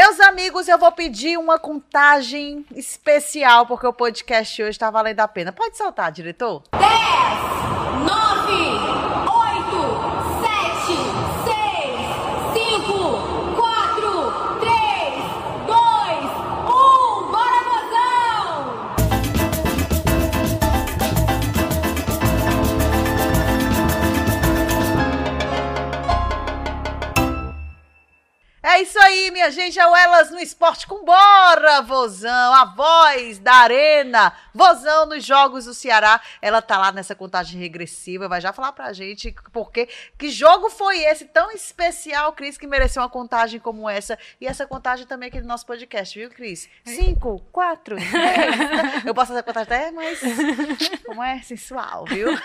Meus amigos, eu vou pedir uma contagem especial, porque o podcast hoje tá valendo a pena. Pode soltar, diretor? 10, 9, É isso aí, minha gente. É o Elas no Esporte com Bora, Vozão. A voz da Arena. Vozão nos Jogos do Ceará. Ela tá lá nessa contagem regressiva. Vai já falar pra gente porque que jogo foi esse tão especial, Cris, que mereceu uma contagem como essa. E essa contagem também aqui no nosso podcast, viu, Cris? Cinco, quatro, dez. Eu posso fazer a contagem até mais. Como é? Sensual, viu?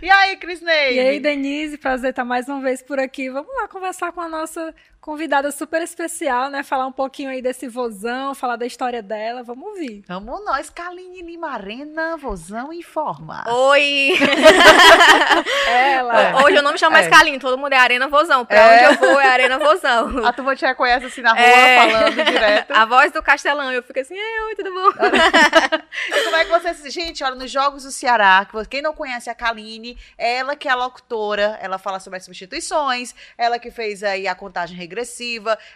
E aí, Cris Ney? E aí, Denise, prazer estar mais uma vez por aqui. Vamos lá conversar com a nossa convidada super especial, né? Falar um pouquinho aí desse vozão, falar da história dela. Vamos ouvir. Vamos nós, Kaline Limarena, Vozão Informa. Oi! Ela. Hoje eu não me chamo mais É. Kaline, todo mundo é Arena Vozão. Pra É. onde eu vou é Arena Vozão. A turma te reconhece assim na rua, É. falando direto. A voz do Castelão, eu fico assim, "É, oi, tudo bom? E como é que você se... Gente, olha, nos Jogos do Ceará, quem não conhece a Kaline, ela que é a locutora, ela fala sobre as substituições, ela que fez aí a contagem regressiva,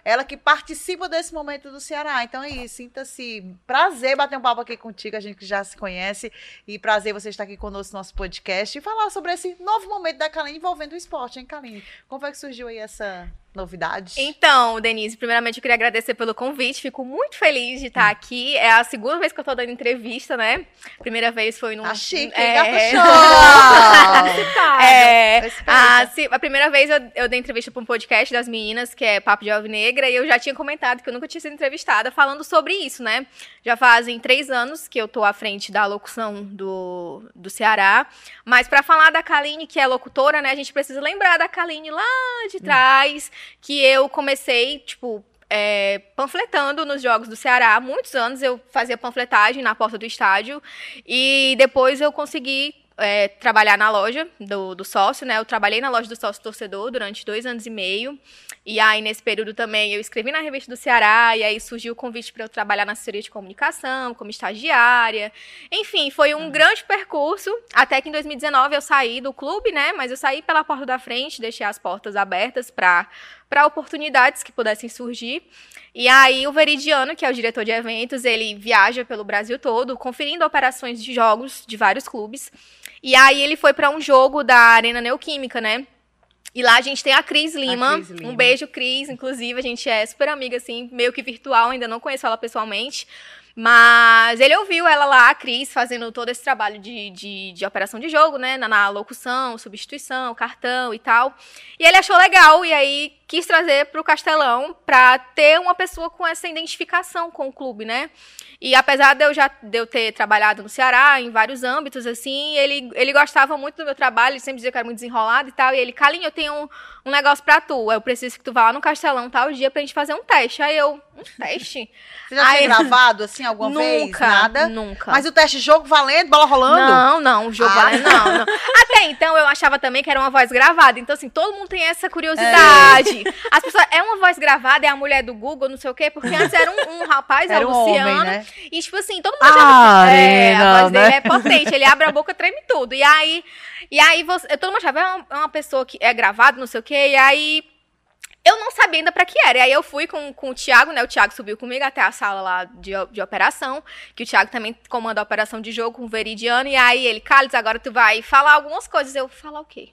ela que participa desse momento do Ceará. Então é isso, sinta-se prazer bater um papo aqui contigo, a gente que já se conhece, e prazer você estar aqui conosco no nosso podcast e falar sobre esse novo momento da Kaline envolvendo o esporte, hein, Kaline? Como foi que surgiu aí essa novidade? Então, Denise, primeiramente eu queria agradecer pelo convite. Fico muito feliz de estar aqui. É a segunda vez que eu tô dando entrevista, né? Primeira vez foi num. Tá chique, é, Show! É, a, se- a primeira vez eu, eu dei entrevista para um podcast das meninas, que é Papo de Alvinegra, e eu já tinha comentado que eu nunca tinha sido entrevistada falando sobre isso, né? Já fazem três anos que eu tô à frente da locução do, do Ceará. Mas para falar da Kaline, que é locutora, né? A gente precisa lembrar da Kaline lá de trás, que eu comecei, tipo, é, panfletando nos jogos do Ceará. Há muitos anos eu fazia panfletagem na porta do estádio. E depois eu consegui é, trabalhar na loja do, do sócio, né? Eu trabalhei na loja do sócio torcedor durante dois anos e meio. E aí, nesse período também, eu escrevi na revista do Ceará, e aí surgiu o convite para eu trabalhar na assessoria de comunicação, como estagiária. Enfim, foi um grande percurso, até que em 2019 eu saí do clube, né? Mas eu saí pela porta da frente, deixei as portas abertas para para oportunidades que pudessem surgir. E aí o Veridiano, que é o diretor de eventos, ele viaja pelo Brasil todo, conferindo operações de jogos de vários clubes. E aí ele foi para um jogo da Arena Neoquímica, né? E lá a gente tem a Cris Lima. Cris Lima. Um beijo, Cris. Inclusive, a gente é super amiga, assim, meio que virtual, ainda não conheço ela pessoalmente. Mas ele ouviu ela lá, a Cris, fazendo todo esse trabalho de, de, de operação de jogo, né? Na, na locução, substituição, cartão e tal. E ele achou legal, e aí quis trazer para o Castelão para ter uma pessoa com essa identificação com o clube, né? E apesar de eu já de eu ter trabalhado no Ceará, em vários âmbitos, assim, ele, ele gostava muito do meu trabalho, ele sempre dizia que era muito desenrolado e tal. E ele, Calinho, eu tenho um, um negócio pra tu. Eu preciso que tu vá lá no Castelão tal dia pra gente fazer um teste. Aí eu, um teste? Você já tinha Ai, gravado assim alguma vez? nunca, Nada? nunca. Mas o teste de jogo valendo, bola rolando? Não, não, jogo Ah. valendo, não, não. Até então eu achava também que era uma voz gravada. Então, assim, todo mundo tem essa curiosidade. As pessoas, é uma voz gravada, é a mulher do Google, não sei o quê, porque antes era um, um rapaz, é Era o um Luciano. homem, né? E, tipo assim, todo mundo achava Ah, que é, a Arena, voz dele né? é potente, ele abre a boca, treme tudo. E aí, e aí você, todo mundo achava, é uma, é uma pessoa que é gravada, não sei o quê, e aí eu não sabia ainda pra que era. E aí eu fui com, com o Thiago, né? O Thiago subiu comigo até a sala lá de, de operação, que o Thiago também comanda a operação de jogo com o Veridiano. E aí ele, Carlos, agora tu vai falar algumas coisas. Eu, falar o quê?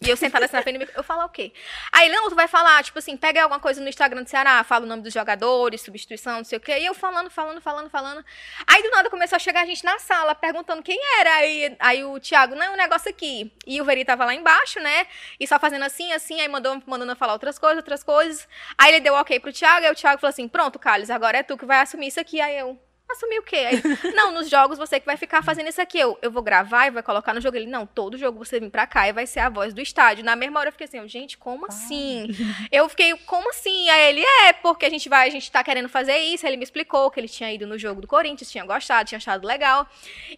E eu sentada assim na frente do micro, eu falar o quê? Aí, não, tu vai falar, tipo assim, pega alguma coisa no Instagram do Ceará, fala o nome dos jogadores, substituição, não sei o quê. E eu falando, falando, falando, falando. Aí, do nada, começou a chegar a gente na sala, perguntando quem era. Aí, aí o Thiago, não, um negócio aqui. E o Veri tava lá embaixo, né? E só fazendo assim, assim, aí mandou, mandando falar outras coisas, outras coisas. Aí ele deu ok pro Thiago, aí o Thiago falou assim, pronto, Carlos, agora é tu que vai assumir isso aqui. Aí eu, Assumir o quê? Aí, não, nos jogos você que vai ficar fazendo isso aqui. Eu, eu vou gravar e vai colocar no jogo. Ele, não, todo jogo você vem pra cá e vai ser a voz do estádio. Na mesma hora eu fiquei assim, gente, como assim? Eu fiquei, como assim? Aí ele, é, porque a gente vai, a gente tá querendo fazer isso. Aí ele me explicou que ele tinha ido no jogo do Corinthians, tinha gostado, tinha achado legal.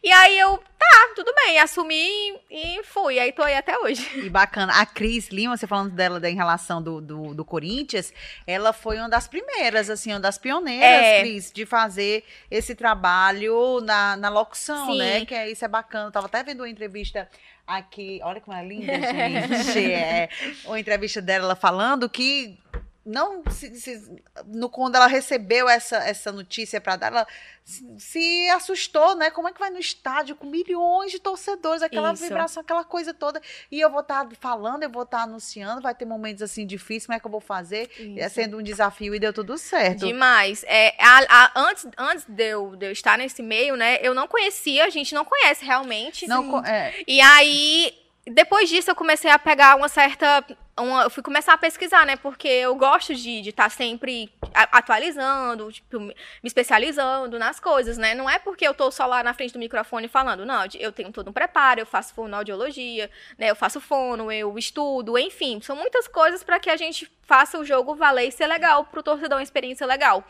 E aí eu, tá, tudo bem, assumi e fui. Aí tô aí até hoje. E bacana. A Cris Lima, você falando dela em relação do, do, do Corinthians, ela foi uma das primeiras, assim, uma das pioneiras, É. Cris, de fazer esse trabalho na, na locução, Sim. né? Que é, isso é bacana. Eu tava até vendo uma entrevista aqui. Olha como é linda, gente. é, uma entrevista dela ela falando que. Não, se, se- no, quando ela recebeu essa, essa notícia para dar, ela se, se assustou, né? Como é que vai no estádio com milhões de torcedores, aquela Isso. vibração, aquela coisa toda. E eu vou estar falando, eu vou estar anunciando, vai ter momentos assim difíceis, como é que eu vou fazer? É sendo um desafio e deu tudo certo. Demais. É, a- a- antes antes de, eu, de eu estar nesse meio, né, eu não conhecia, a gente não conhece realmente. Não, co- é, E aí, depois disso, eu comecei a pegar uma certa. Uma- eu fui começar a pesquisar, né? Porque eu gosto de estar sempre a- atualizando, tipo, me especializando nas coisas, né? Não é porque eu tô só lá na frente do microfone falando, não. Eu tenho todo um preparo, eu faço fonoaudiologia, né? Eu faço fono, eu estudo, enfim. São muitas coisas para que a gente faça o jogo valer e ser legal, pro torcedor uma experiência legal.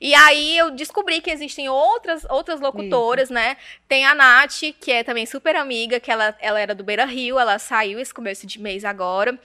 E aí eu descobri que existem outras, outras locutoras, né? Tem a Nath, que é também super amiga, que ela, ela era do Beira Rio, ela saiu esse começo de mês agora.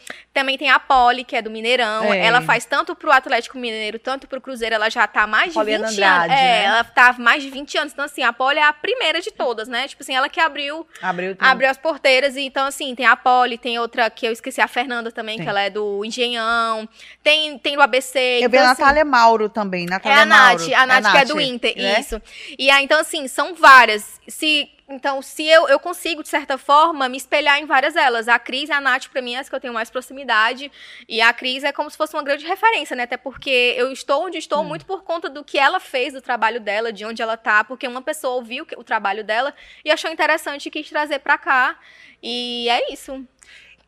Também tem a Polly, que é do Mineirão. É. Ela faz tanto pro Atlético Mineiro, tanto pro Cruzeiro, ela já tá há mais de Poliana 20 Andrade, anos. É, né? ela tá há mais de 20 anos. Então, assim, a Polly é a primeira de todas, né? Tipo assim, ela que abriu abriu tudo. abriu as porteiras. E, então, assim, tem a Polly, tem outra que eu esqueci, a Fernanda também, Tem. que ela é do Engenhão. Tem, tem do ABC. Eu vi então, a assim, Natália Mauro também. é Natália a Mauro. Nath, a Nath que é do Nath, Inter, né? isso. E aí, então, assim, são várias. Se, então, se eu, eu consigo, de certa forma, me espelhar em várias delas. A Cris e a Nath, pra mim, é as que eu tenho mais proximidade. E a Cris é como se fosse uma grande referência, né? Até porque eu estou onde estou muito por conta do que ela fez, do trabalho dela, de onde ela tá. Porque uma pessoa ouviu o trabalho dela e achou interessante e quis trazer pra cá. E é isso.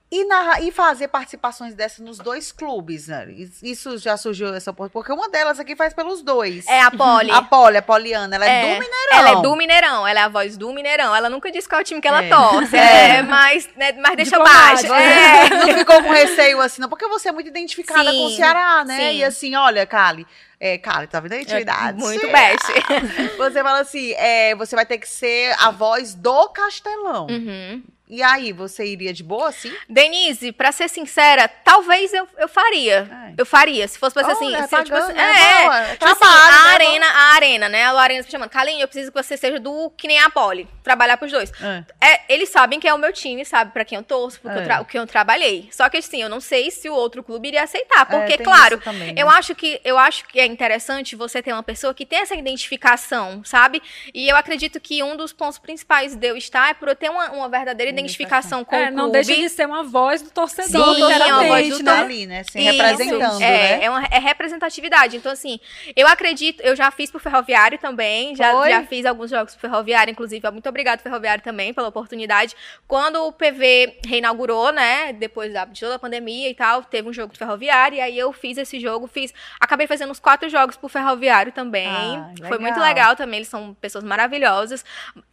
E, narra- e fazer participações dessas nos dois clubes, né? Isso já surgiu essa. Porque uma delas aqui faz pelos dois. É a Polly. A Poli, a Poliana, ela é, É, do Mineirão. Ela é do Mineirão, ela é a voz do Mineirão. Ela nunca disse qual o time que ela É. torce. É. É, mas, né, mas deixa baixo. É. Não ficou com receio assim, não, porque você é muito identificada Sim, com o Ceará, né? sim. E assim, olha, Kali. É, Kali, tá vendo a intimidade? Muito best. Você fala assim, é, você vai ter que ser a voz do Castelão. Uhum. E aí, você iria de boa, assim? Denise, pra ser sincera, talvez eu, eu faria. É. Eu faria. Se fosse pra ser assim. Olha, se, tá tipo assim, é, né? é. É Tipo assim, a né? arena, a arena, né? A arena se chamando. Kalinho, eu preciso que você seja do que nem a Poli. Trabalhar pros dois. É. É, eles sabem que é o meu time, sabe pra quem eu torço, porque É. eu o que eu trabalhei. Só que assim, eu não sei se o outro clube iria aceitar. Porque, É, claro, também, né? eu acho que eu acho que é interessante você ter uma pessoa que tem essa identificação, sabe? E eu acredito que um dos pontos principais de eu estar é por eu ter uma, uma verdadeira identificação com É, o não clube. deixa de ser uma voz do torcedor, Sim, é uma voz do né? Ali, né? Se Isso, representando, é, né? É, uma, é representatividade. Então, assim, eu acredito, eu já fiz pro Ferroviário também, já, Foi? já fiz alguns jogos pro Ferroviário, inclusive. Muito obrigado, Ferroviário, também, pela oportunidade. Quando o PV reinaugurou, né, depois da, de toda a pandemia e tal, teve um jogo do Ferroviário, e aí eu fiz esse jogo, fiz. Acabei fazendo uns quatro jogos pro Ferroviário também. Ah, Foi muito legal. legal também, eles são pessoas maravilhosas.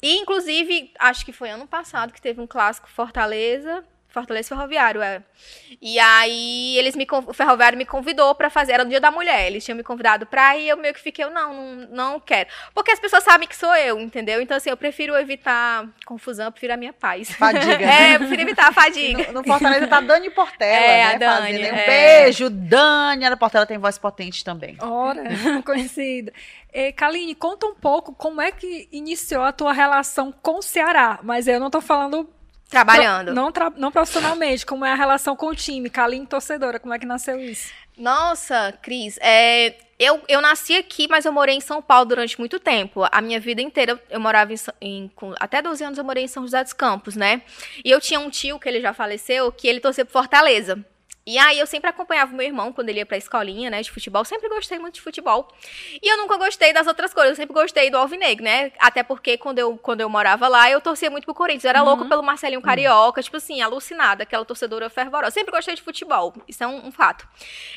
E, inclusive, acho que foi ano passado que teve um clássico Fortaleza. Fortaleza Ferroviário, é. E aí eles me o Ferroviário me convidou pra fazer, era no Dia da Mulher, eles tinham me convidado pra ir, eu meio que fiquei, eu não, não, não quero. Porque as pessoas sabem que sou eu, entendeu? Então assim, eu prefiro evitar confusão, eu prefiro a minha paz. Fadiga. é, eu prefiro evitar a fadiga. No, no Fortaleza tá Dani Portela, É, né? a Dani, fazendo. Um é. beijo, Dani. A Portela tem voz potente também. Ora, conhecida. E, Kaline, conta um pouco como é que iniciou a tua relação com o Ceará. Mas eu não tô falando Trabalhando. Pro- não, tra- não profissionalmente, como é a relação com o time, Kaline torcedora, como é que nasceu isso? Nossa, Cris, é, eu, eu nasci aqui, mas eu morei em São Paulo durante muito tempo. A minha vida inteira eu, eu morava em, em- com- até 12 anos eu morei em São José dos Campos, né? E eu tinha um tio que ele já faleceu, que ele torcia por Fortaleza. E aí eu sempre acompanhava o meu irmão quando ele ia pra escolinha, né, de futebol. Sempre gostei muito de futebol. E eu nunca gostei das outras coisas. Eu sempre gostei do Alvinegro, né? Até porque quando eu, quando eu morava lá, eu torcia muito pro Corinthians. Eu era louco pelo Marcelinho Carioca, tipo assim, alucinada, aquela torcedora fervorosa. Sempre gostei de futebol. Isso é um, um fato.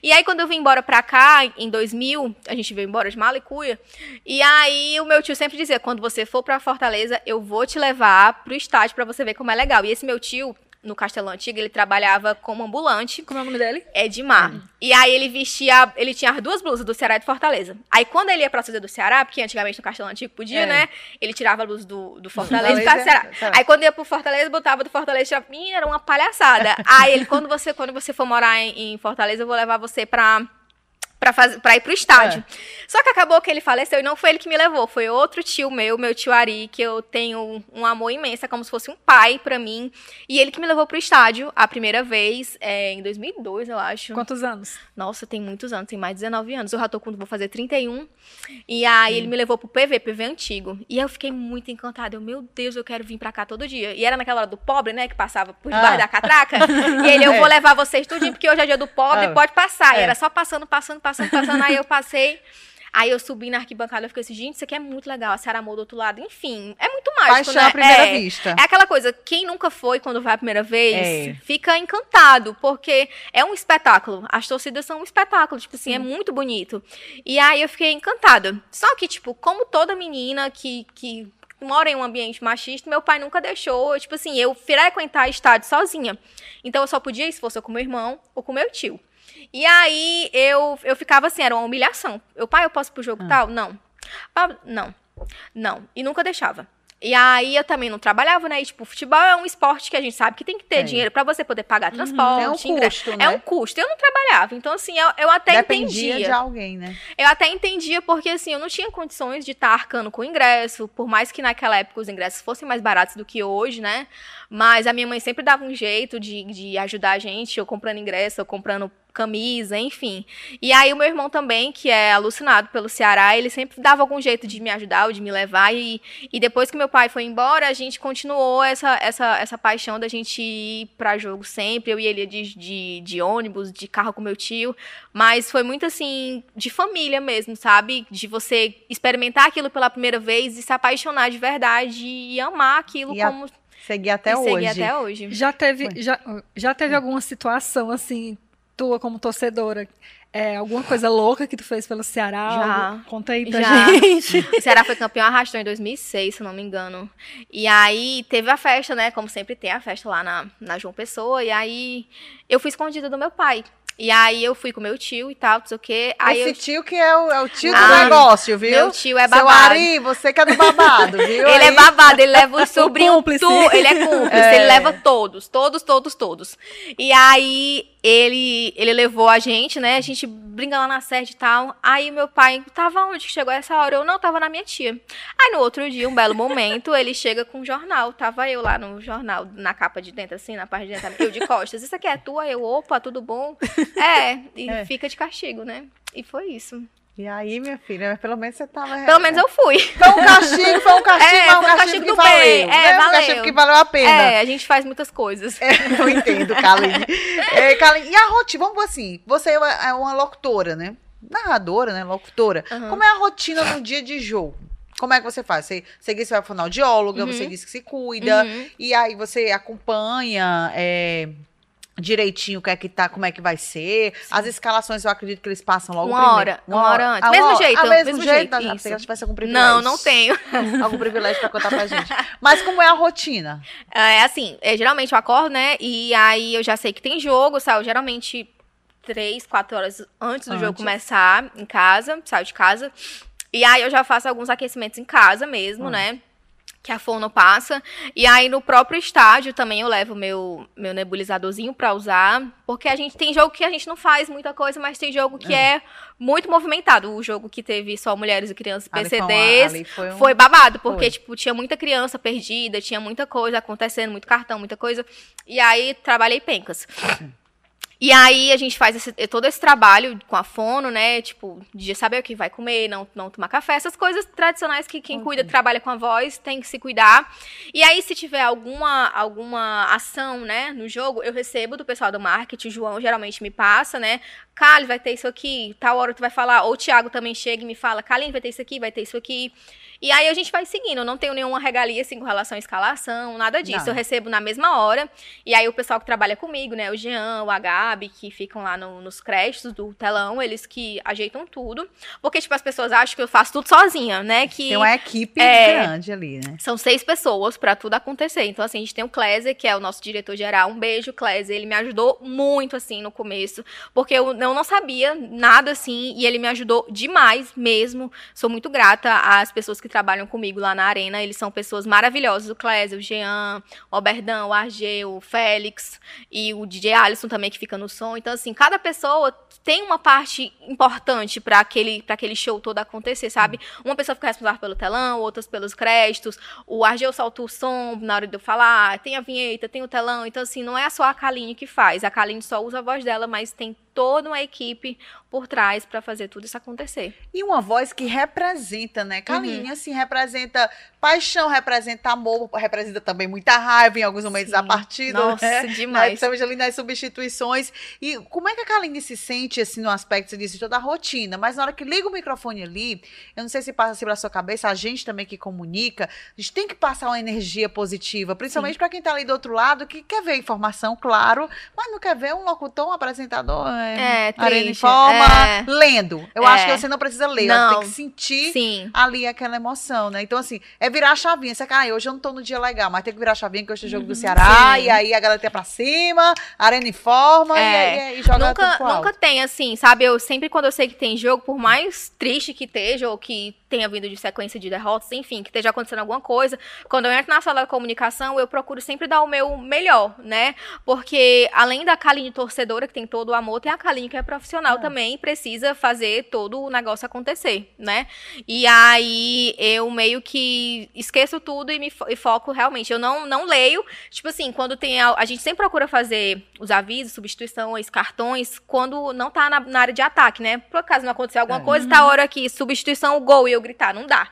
E aí quando eu vim embora pra cá, em 2000, a gente veio embora de Malicuia. E aí o meu tio sempre dizia: quando você for pra Fortaleza, eu vou te levar pro estádio pra você ver como é legal. E esse meu tio, no Castelão Antigo, ele trabalhava como ambulante. Como é o nome dele? Edmar. E aí ele vestia, ele tinha as duas blusas do Ceará e de Fortaleza. Aí quando ele ia pra torcida do Ceará, porque antigamente no Castelão Antigo podia, É. né? Ele tirava a luz do, do Fortaleza e ficava do Ceará. Ceará. Aí quando ia pro Fortaleza, botava do Fortaleza, tirava... Ih, era uma palhaçada. aí ele, quando você, quando você for morar em, em Fortaleza, eu vou levar você pra... Pra, fazer, pra ir pro estádio. Só que acabou que ele faleceu e não foi ele que me levou, foi outro tio meu, meu tio Ari, que eu tenho um amor imenso, é como se fosse um pai pra mim. E ele que me levou pro estádio a primeira vez, é, em 2002, eu acho. Quantos anos? Nossa, tem muitos anos, tem mais de 19 anos. Eu já tô com, vou fazer 31. E aí ele me levou pro PV, PV antigo. E aí eu fiquei muito encantada. Eu, meu Deus, eu quero vir pra cá todo dia. E era naquela hora do pobre, né, que passava por debaixo Ah. da catraca. e ele, eu É. vou levar vocês tudinho, porque hoje é dia do pobre, Ah. pode passar. E É. era só passando, passando, passando, passando. aí eu passei. Aí eu subi na arquibancada e fiquei assim, gente, isso aqui é muito legal. A Sarah Amor do outro lado. Enfim, é muito mágico, Paixão né? à primeira é. vista. É aquela coisa, quem nunca foi quando vai a primeira vez, É. fica encantado, porque é um espetáculo. As torcidas são um espetáculo, tipo assim, é muito bonito. E aí eu fiquei encantada. Só que, tipo, como toda menina que, que mora em um ambiente machista, meu pai nunca deixou, tipo assim, eu frequentar estádio sozinha. Então eu só podia ir se fosse com meu irmão ou com meu tio. E aí eu, eu ficava assim, era uma humilhação. Eu, pai, eu posso ir pro jogo tal? Não. "Pá, Não. Não. E nunca deixava. E aí eu também não trabalhava, né? E, tipo, futebol é um esporte que a gente sabe que tem que ter É. dinheiro pra você poder pagar transporte. É um ingresso. custo, É né? um custo. Eu não trabalhava. Então, assim, eu, eu até Dependia entendia. de alguém, né? Eu até entendia porque, assim, eu não tinha condições de estar arcando com o ingresso, por mais que naquela época os ingressos fossem mais baratos do que hoje, né? Mas a minha mãe sempre dava um jeito de, de ajudar a gente, eu comprando ingresso, eu comprando camisa, enfim. E aí o meu irmão também, que é alucinado pelo Ceará, ele sempre dava algum jeito de me ajudar, ou de me levar. E, e depois que meu pai foi embora, a gente continuou essa, essa, essa paixão da gente ir pra jogo sempre. Eu e ele ia de, de, de ônibus, de carro com meu tio. Mas foi muito assim, de família mesmo, sabe? De você experimentar aquilo pela primeira vez e se apaixonar de verdade e amar aquilo E a- como Seguir até e seguir hoje. até hoje. Já teve, Foi. já, já teve alguma situação assim, tua como torcedora, é, alguma coisa louca que tu fez pelo Ceará? Já. Algo- Conta aí pra Já. gente. O Ceará foi campeão arrastão em 2006, se eu não me engano. E aí teve a festa, né? Como sempre tem a festa lá na, na João Pessoa. E aí eu fui escondida do meu pai. E aí eu fui com meu tio e tal, não sei o quê. Aí Esse eu, tio que é o, é o tio do Ah, negócio, viu? meu tio é Seu babado. Ari, você que é do babado, viu? Ele é Aí- babado, ele leva o sobrinho cúmplice. tu, ele é cúmplice, É. ele leva todos, todos, todos, todos. E aí ele ele levou a gente, né? A gente brinca lá na sede e tal. Aí meu pai tava onde que chegou essa hora? Eu não tava na minha tia. Aí no outro dia, um belo momento, ele chega com um jornal. Tava eu lá no jornal, na capa de dentro assim, na parte de dentro, eu de costas. Isso aqui é tua? Eu, opa, tudo bom? É, e É. fica de castigo, né? E foi isso. E aí, minha filha, pelo menos você tava. Pelo menos eu fui. Foi um castigo, foi um castigo, É, mas um foi um castigo, castigo que valeu. bem. É, né? Um valeu. castigo que valeu a pena. É, a gente faz muitas coisas. É, eu entendo, Kaline. É, Kaline, E a rotina, vamos assim, você é uma- é uma locutora, né? Narradora, né? Locutora. Aham. Como é a rotina no dia de jogo? Como é que você faz? Você, você disse que vai para fonoaudióloga, Uhum. você disse que se cuida, Uhum. e aí você acompanha é, direitinho o que é que tá, como é que vai ser. As escalações eu acredito que eles passam logo Uma primeiro. hora, uma hora antes. Ah, Mesmo uma- jeito, ah, mesmo, mesmo jeito. jeito, isso. que tivesse algum privilégio. Não, não tenho. Algum privilégio pra contar pra gente. Mas como é a rotina? É assim, é, geralmente eu acordo, né? E aí eu já sei que tem jogo, saio geralmente três, quatro horas antes do jogo Antes. começar em casa, saio de casa. E aí eu já faço alguns aquecimentos em casa mesmo, Ah. né? Que a fono passa. E aí no próprio estádio também eu levo meu, meu nebulizadorzinho pra usar. Porque a gente tem jogo que a gente não faz muita coisa, mas tem jogo que é, muito movimentado. O jogo que teve só mulheres e crianças PCDs. ali foi um- Foi babado, porque, Foi. tipo, tinha muita criança perdida, tinha muita coisa acontecendo, muito cartão, muita coisa. E aí, trabalhei pencas. E aí a gente faz esse- todo esse trabalho com a fono, né? Tipo, de saber o que vai comer, não, não tomar café, essas coisas tradicionais que quem cuida, trabalha com a voz, tem que se cuidar. E aí, se tiver alguma, alguma ação, né, no jogo, eu recebo do pessoal do marketing, o João geralmente me passa, né? Carlos, vai ter isso aqui, tal hora tu vai falar. Ou o Thiago também chega e me fala, Carlinhos, vai ter isso aqui, vai ter isso aqui. E aí a gente vai seguindo, eu não tenho nenhuma regalia assim com relação à escalação, nada disso. Não. Eu recebo na mesma hora. E aí o pessoal que trabalha comigo, né, o Jean, o Gabi, que ficam lá no- nos créditos do telão, eles que ajeitam tudo. Porque, tipo, as pessoas acham que eu faço tudo sozinha, né? Que Tem uma equipe É. grande ali, né? são seis pessoas pra tudo acontecer. Então, assim, a gente tem o Cléser, que é o nosso diretor geral. Um beijo, Cléser. Ele me ajudou muito, assim, no começo. Porque eu, eu não sabia nada, assim, e ele me ajudou demais mesmo. Sou muito grata às pessoas que trabalham comigo lá na arena. Eles são pessoas maravilhosas. O Cléser, o Jean, o Alberdão, o Argeu, o Félix e o DJ Alisson também, que fica no som. Então, assim, cada pessoa tem uma parte importante pra aquele, pra aquele show todo acontecer, sabe? Uma pessoa fica responsável pelo telão, outras pelos créditos. O Argel solta o som na hora de eu falar, tem a vinheta, tem o telão. Então, assim, não é só a Kaline que faz. A Kaline só usa a voz dela, mas tem toda uma equipe por trás pra fazer tudo isso acontecer. E uma voz que representa, né? Uhum. Kalinha, assim, representa paixão, representa amor, representa também muita raiva em alguns momentos Sim. da partida. Nossa, né? Né? demais. Principalmente ali nas substituições. E como é que a Kaline se sente, assim, no aspecto, disse, toda a rotina, mas na hora que liga o microfone ali, eu não sei se passa assim pela sua cabeça, a gente também que comunica, a gente tem que passar uma energia positiva, principalmente para quem tá ali do outro lado, que quer ver informação, claro, mas não quer ver um locutor, um apresentador, É, Arena triste. Informa, É. lendo. Eu É. acho que você não precisa ler, Não. você tem que sentir Sim. ali aquela emoção, né? Então, assim, é virar a chavinha. Você, ah, hoje eu não tô no dia legal, mas tem que virar a chavinha que hoje é jogo do Ceará, Uhum. Sim. e aí a galera tem pra cima, arena informa, É. e, aí- e joga tudo nunca, nunca tem, assim, sabe? Eu sempre, quando eu sei que tem jogo, por mais triste que esteja, ou que tenha vindo de sequência de derrotas, enfim, que esteja acontecendo alguma coisa, quando eu entro na sala da comunicação, eu procuro sempre dar o meu melhor, né? Porque além da Kaline torcedora, que tem todo o amor, tem a Kaline que é profissional também, e precisa fazer todo o negócio acontecer, né? E aí eu meio que esqueço tudo e me fo- e foco realmente. Eu não, não leio. Tipo assim, quando tem. A, a gente sempre procura fazer os avisos, substituições, cartões, quando não tá na, na área de ataque, né? Por acaso não acontecer alguma É. coisa, tá a hora aqui, substituição, gol, e eu gritar, não dá.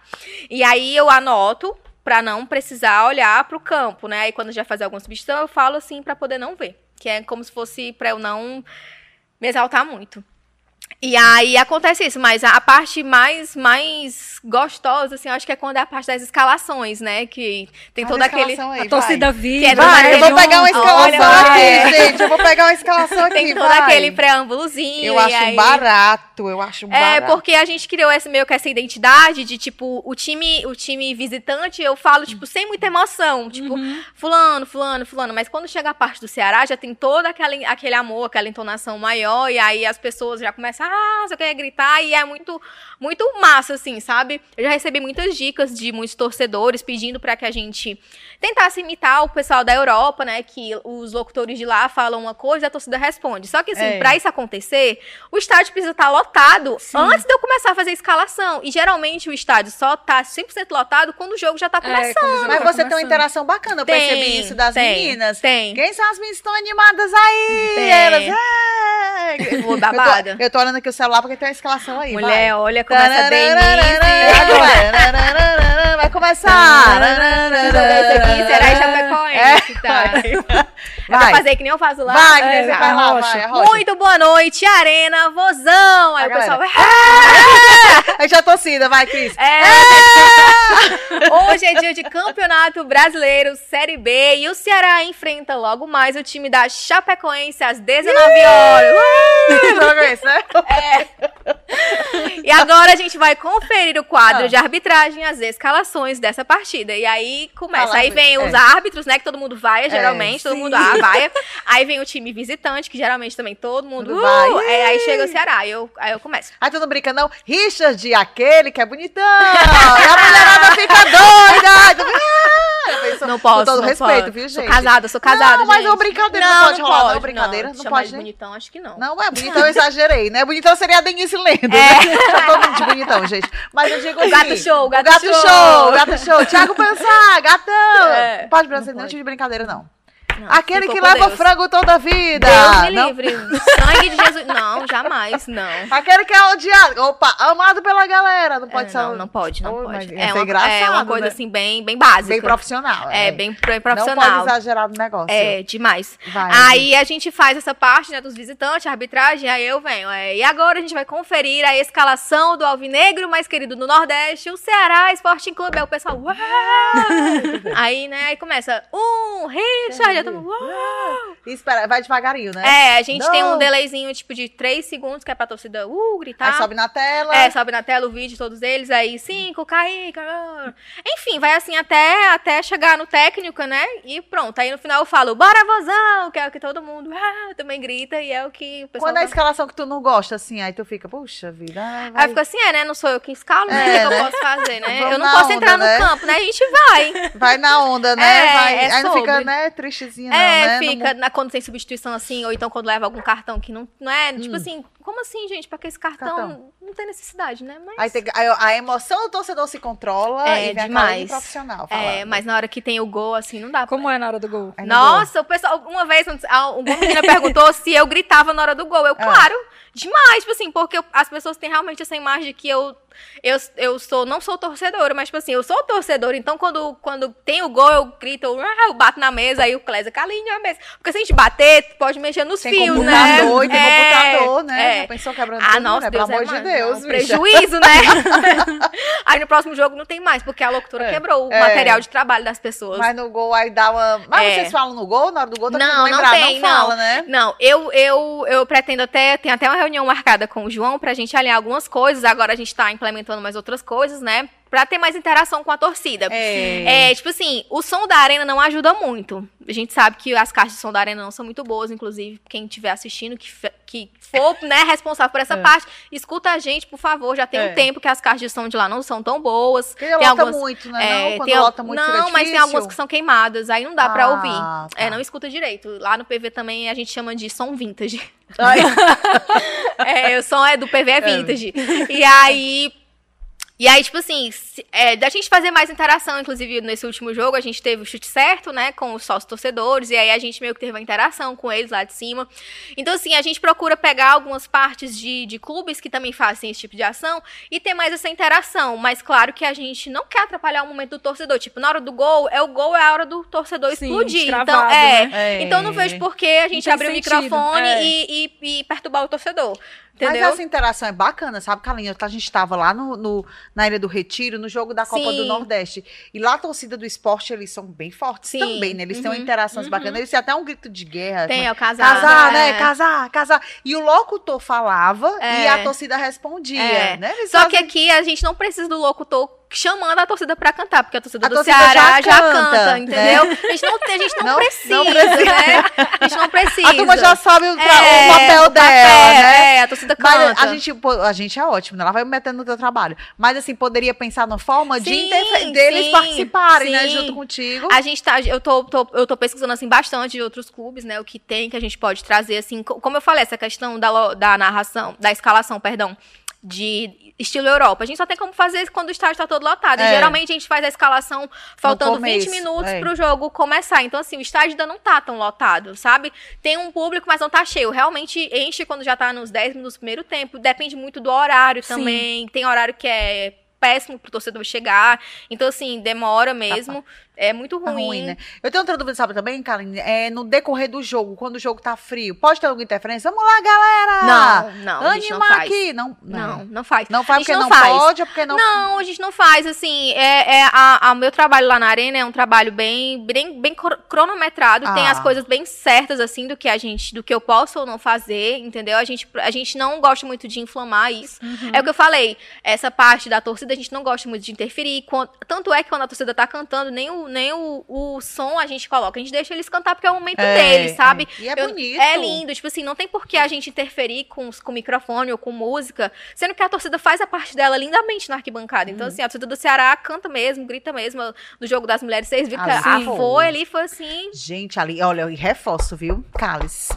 E aí eu anoto pra não precisar olhar pro campo, né? Aí quando já fazer alguma substituição, eu falo assim pra poder não ver. Que é como se fosse pra eu não me exaltar muito. E aí acontece isso, mas a, parte mais, mais gostosa, assim, eu acho que é quando é a parte das escalações, né? Que tem todo a aquele. aí, A torcida viva. É Vai, eu vou pegar uma escalação Olha, aqui, vai. gente. Eu vou pegar uma escalação aqui, Tem todo vai. aquele preâmbulozinho. Eu acho aí... barato, eu acho É, barato. porque a gente criou esse, meio que essa identidade de, tipo, o time, o time visitante, eu falo, tipo, sem muita emoção. Tipo, fulano, fulano, fulano. Mas quando chega a parte do Ceará, já tem todo aquele, aquele amor, aquela entonação maior. E aí as pessoas já começam, ah, você quer gritar. E é muito, muito massa, assim, sabe? Eu já recebi muitas dicas de muitos torcedores pedindo pra que a gente tentasse imitar o pessoal da Europa, né? Que os locutores de lá falam uma coisa e a torcida responde. Só que, assim, É. pra isso acontecer, o estádio precisa estar lotado Sim. antes de eu começar a fazer a escalação. E geralmente o estádio só tá 100% lotado quando o jogo já tá É, começando. jogo Mas tá você tem uma começando. interação bacana, eu percebi isso das tem, meninas. Tem. Quem são as meninas que estão animadas aí? Tem. Elas, é. Vou Eu babada. tô, eu tô olhando aqui o celular porque tem uma escalação aí. Mulher, vai. olha, começa Denise. Vai começar. Será Chapecoense, tá? É pra Vai. fazer que nem eu faço lá. Vai, É, a vai lá, vai, a rocha. Muito boa noite, Arena Vozão. Aí A o pessoal vai. A gente já torcida, vai, Cris. É. Hoje é dia de Campeonato Brasileiro Série B e o Ceará enfrenta logo mais o time da Chapecoense às 19 horas. Joga isso, né? E agora a gente vai conferir o quadro Ah. de arbitragem, as escalações dessa partida. E aí começa. Fala, aí vem é. os árbitros, né? Que todo mundo vai, geralmente. todo sim. mundo ah, vai. Aí vem o time visitante, que geralmente também todo mundo Tudo vai. É, aí chega o Ceará. Aí eu, aí eu começo. Aí tu não brinca, não. Richard, aquele que é bonitão. E a mulherada fica doida. Ah, eu penso- Não posso. Com todo não respeito, posso. viu, Sou gente? casada, sou casada. Não, mas gente. uma brincadeira não pode rolar, não, brincadeira, não chamar pode, de né? bonitão, acho que não. Não, é bonitão, eu exagerei, né? Bonitão seria a Denise Lendo, É. né? Eu tô muito de bonitão, gente. Mas eu digo O gato assim, show, o gato, gato show, gato show. Tiago Pensar, gatão. É, não pode brasileiro, não não pode. tive brincadeira, não. Não, Aquele que leva Deus. frango toda a vida. Deus me Não- livre. Sangue de Jesus. Não, jamais, não. Aquele que é odiado. Opa, amado pela galera. Não pode É, ser. não, não pode, não Oi, pode. É ser uma, é uma coisa né? assim, bem, bem básica. Bem profissional. É, bem, bem Não profissional. pode exagerar no negócio. É, demais. Vai, Aí a gente faz essa parte, né, dos visitantes, a arbitragem, aí eu venho. é, e agora a gente vai conferir a escalação do Alvinegro, mais querido do Nordeste, o Ceará Sporting Clube. Aí o pessoal, uau! aí, né, aí começa, um, Richard, uau! Espera, vai devagarinho, né? É, a gente tem um Não. delayzinho, tipo, de três segundos, que é pra torcida, uh, gritar. Aí sobe na tela. É, sobe na tela o vídeo, todos eles, aí cinco, Kaique. ah. Enfim, vai assim até, até chegar no técnico, né? E pronto. Aí no final eu falo, bora vozão, que é o que todo mundo ah, também grita e é o que o pessoal. Quando é a escalação que tu não gosta, assim, aí tu fica, puxa vida. ah, vai- Aí fica assim, é, né? Não sou eu que escalo, né? É, O que né? eu posso fazer, né? Vamos eu não posso onda, entrar né? no campo, né? A gente vai. Vai na onda, né? É, Vai- é aí não fica, sobre. né, tristezinha, não, é, né? fica Não- na- quando tem substituição assim, ou então quando leva algum cartão que não, não é. Tipo Hum. assim, como assim, gente? Pra que esse cartão? Cartão. Não tem necessidade, né? Mas. Aí tem, aí a emoção do torcedor se controla É, e vem a demais. profissional. É, falando. mas na hora que tem o gol, assim, não dá. Como é na hora do gol? No Nossa, o pessoal, uma vez, a- uma menina perguntou se eu gritava na hora do gol. Eu, claro, demais, tipo assim, porque eu- as pessoas têm realmente essa imagem de que eu, eu, eu sou, não sou torcedora, mas, tipo assim, eu sou torcedora, então quando, quando tem o gol, eu grito, eu, ah, eu bato na mesa, aí o Clésia, calinha a mesa. Porque se a gente bater, pode mexer nos Tem fios, né? e tem É, computador, né? é. Já pensou quebrando Ah, tudo, nossa, né? Deus Pelo é amor de Deus, não. Prejuízo, né? aí no próximo jogo não tem mais, porque a locutora É. quebrou o É. material de trabalho das pessoas. Mas no gol aí dá uma... Mas É. vocês falam no gol? Na hora do gol tá Não, não tem, não fala, não. né? Não, eu, eu, eu pretendo até. Tem até uma reunião marcada com o João pra gente alinhar algumas coisas. Agora a gente tá implementando mais outras coisas, né? Pra ter mais interação com a torcida. É. É, tipo assim, o som da arena não ajuda muito. A gente sabe que as caixas de som da arena não são muito boas, inclusive, quem estiver assistindo, que, que for né, responsável por essa É. parte, escuta a gente, por favor. Já tem É. um tempo que as caixas de som de lá não são tão boas. Porque tem lota algumas- muito, né? É, não, quando tem lota muito não, mas tem algumas que são queimadas, aí não dá pra Ah, ouvir. tá. É, não escuta direito. Lá no PV também a gente chama de som vintage. É, o som é do PV é vintage. E aí. E aí, tipo assim, se- é, da gente fazer mais interação, inclusive nesse último jogo, a gente teve o chute certo, né, com os sócios torcedores, e aí a gente meio que teve uma interação com eles lá de cima. Então, assim, a gente procura pegar algumas partes de, de clubes que também fazem esse tipo de ação e ter mais essa interação. Mas claro que a gente não quer atrapalhar o momento do torcedor. Tipo, na hora do gol, é o gol, é a hora do torcedor Sim, explodir. Então, é. né? Então, não vejo por que a gente abrir o microfone é. e, e- e perturbar o torcedor. Mas Entendeu? essa interação é bacana, sabe, Carlinhos? A gente estava lá no, no- na Ilha do Retiro, no jogo da Copa do Sim. Nordeste. E lá a torcida do esporte, eles são bem fortes Sim. também, né? Eles têm Uhum. interações Uhum. bacanas. Eles têm até um grito de guerra. Tem, é o casar. Casar, né? é. Casar, casar. E o locutor falava É. e a torcida respondia, É. né? Eles Só que fazem- aqui a gente não precisa do locutor chamando a torcida pra cantar, porque a torcida A do torcida Ceará já já, canta, canta, né? entendeu? A gente não, a gente não, Não- precisa, não precisa. né? A gente não precisa. A turma já sabe É, o papel o dela, né? É, a torcida Mas canta. a gente, a gente é ótimo, né? Ela vai me metendo no teu trabalho. Mas assim, poderia pensar na forma de Sim, interfe- deles sim, participarem, né? sim. Junto contigo. A gente tá, eu tô, tô- eu tô pesquisando assim bastante de outros clubes, né? O que tem que a gente pode trazer assim, co- como eu falei, essa questão da, da narração, da escalação, perdão, de estilo Europa. A gente só tem como fazer isso quando o estádio tá todo lotado. É. E geralmente a gente faz a escalação faltando começo, 20 minutos é. pro jogo começar. Então assim, o estádio ainda não tá tão lotado, sabe? Tem um público, mas não tá cheio. Realmente enche quando já tá nos 10 minutos do primeiro tempo. Depende muito do horário Sim. também. Tem horário que é péssimo pro torcedor chegar. Então assim, demora mesmo. É muito Tá ruim. ruim, né? Eu tenho outra dúvida, sabe, também, Karine? É no decorrer do jogo, quando o jogo tá frio, pode ter alguma interferência? Vamos lá, galera! Não, não, a gente não Animar faz. aqui! Não, Não, não faz. Não faz A gente porque não, não faz. pode ou porque não... Não, a gente não faz, assim, é, é a, a- o meu trabalho lá na arena é um trabalho bem, bem, bem cro- cronometrado, tem Ah. as coisas bem certas, assim, do que a gente, do que eu posso ou não fazer, entendeu? A gente, a gente não gosta muito de inflamar isso. Uhum. É o que eu falei, essa parte da torcida a gente não gosta muito de interferir, tanto é que quando a torcida tá cantando, nem o, nem o, o som a gente coloca, a gente deixa eles cantar porque é o momento É, deles, sabe? é. E é Eu- bonito. É lindo, tipo assim, não tem por que a gente interferir com, com microfone ou com música, sendo que a torcida faz a parte dela lindamente na arquibancada. Uhum. Então, assim, a torcida do Ceará canta mesmo, grita mesmo. No jogo das mulheres, vocês viram que a foi ali, foi assim. Gente, ali, olha, e reforço, viu? Cálice.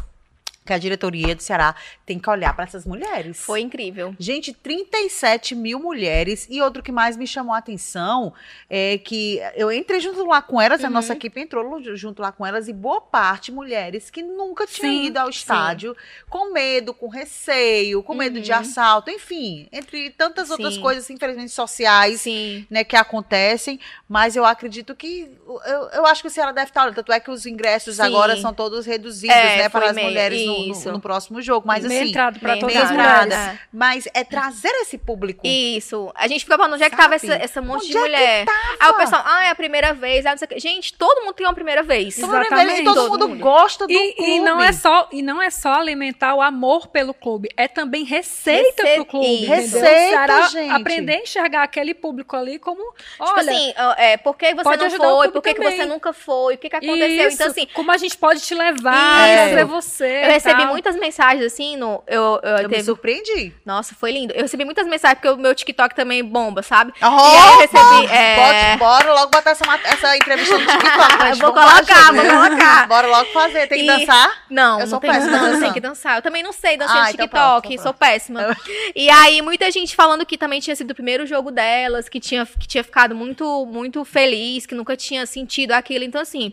Que a diretoria do Ceará tem que olhar para essas mulheres. Foi incrível. Gente, 37 mil mulheres. E outro que mais me chamou a atenção é que eu entrei junto lá com elas, a Uhum. nossa equipe entrou junto lá com elas, e boa parte mulheres que nunca tinham Sim, ido ao estádio, com medo, com receio, com medo de Uhum. assalto, enfim, entre tantas outras Sim. coisas, infelizmente, sociais. Sim. Né, que acontecem, mas eu acredito que eu, eu acho que o Ceará deve estar olhando, tanto é que os ingressos Sim. agora são todos reduzidos, É, né, para as mulheres no- no, isso. no próximo jogo, mas Meio assim, entrado todas as entrada. mulheres. É. mas é trazer esse público. Isso. A gente ficava, onde é que tava essa, essa monte Onde de é que mulher? Aí o pessoal, ah, é a primeira vez. ah, não sei o quê. Gente, todo mundo tem uma primeira vez. Então, Exatamente. todo, Todo mundo mundo. gosta do E, clube. e não é só e não é só alimentar o amor pelo clube, é também receita Rece- pro clube? Receita, gente. aprender a enxergar aquele público ali como, Tipo olha, assim, ó, é, por que você pode não foi? Por que, que você nunca foi? O que, que aconteceu? isso, Então, assim, como a gente pode te levar, Isso. trazer você. eu recebi tal. muitas mensagens assim no. Eu, eu, Eu me teve- surpreendi. Nossa, foi lindo. Eu recebi muitas mensagens porque o meu TikTok também bomba, sabe? Oh, E aí eu recebi, é- bora logo botar essa, essa entrevista no TikTok. Eu gente. vou colocar, vou colocar. Bora logo fazer. Tem que E- dançar? Não, Eu sou não péssima não, dançando. tem que dançar. Eu também não sei dançar Ah, no então TikTok, pronto, sou péssima. E aí, muita gente falando que também tinha sido o primeiro jogo delas, que tinha, que tinha ficado muito, muito feliz, que nunca tinha sentido aquilo. Então, assim.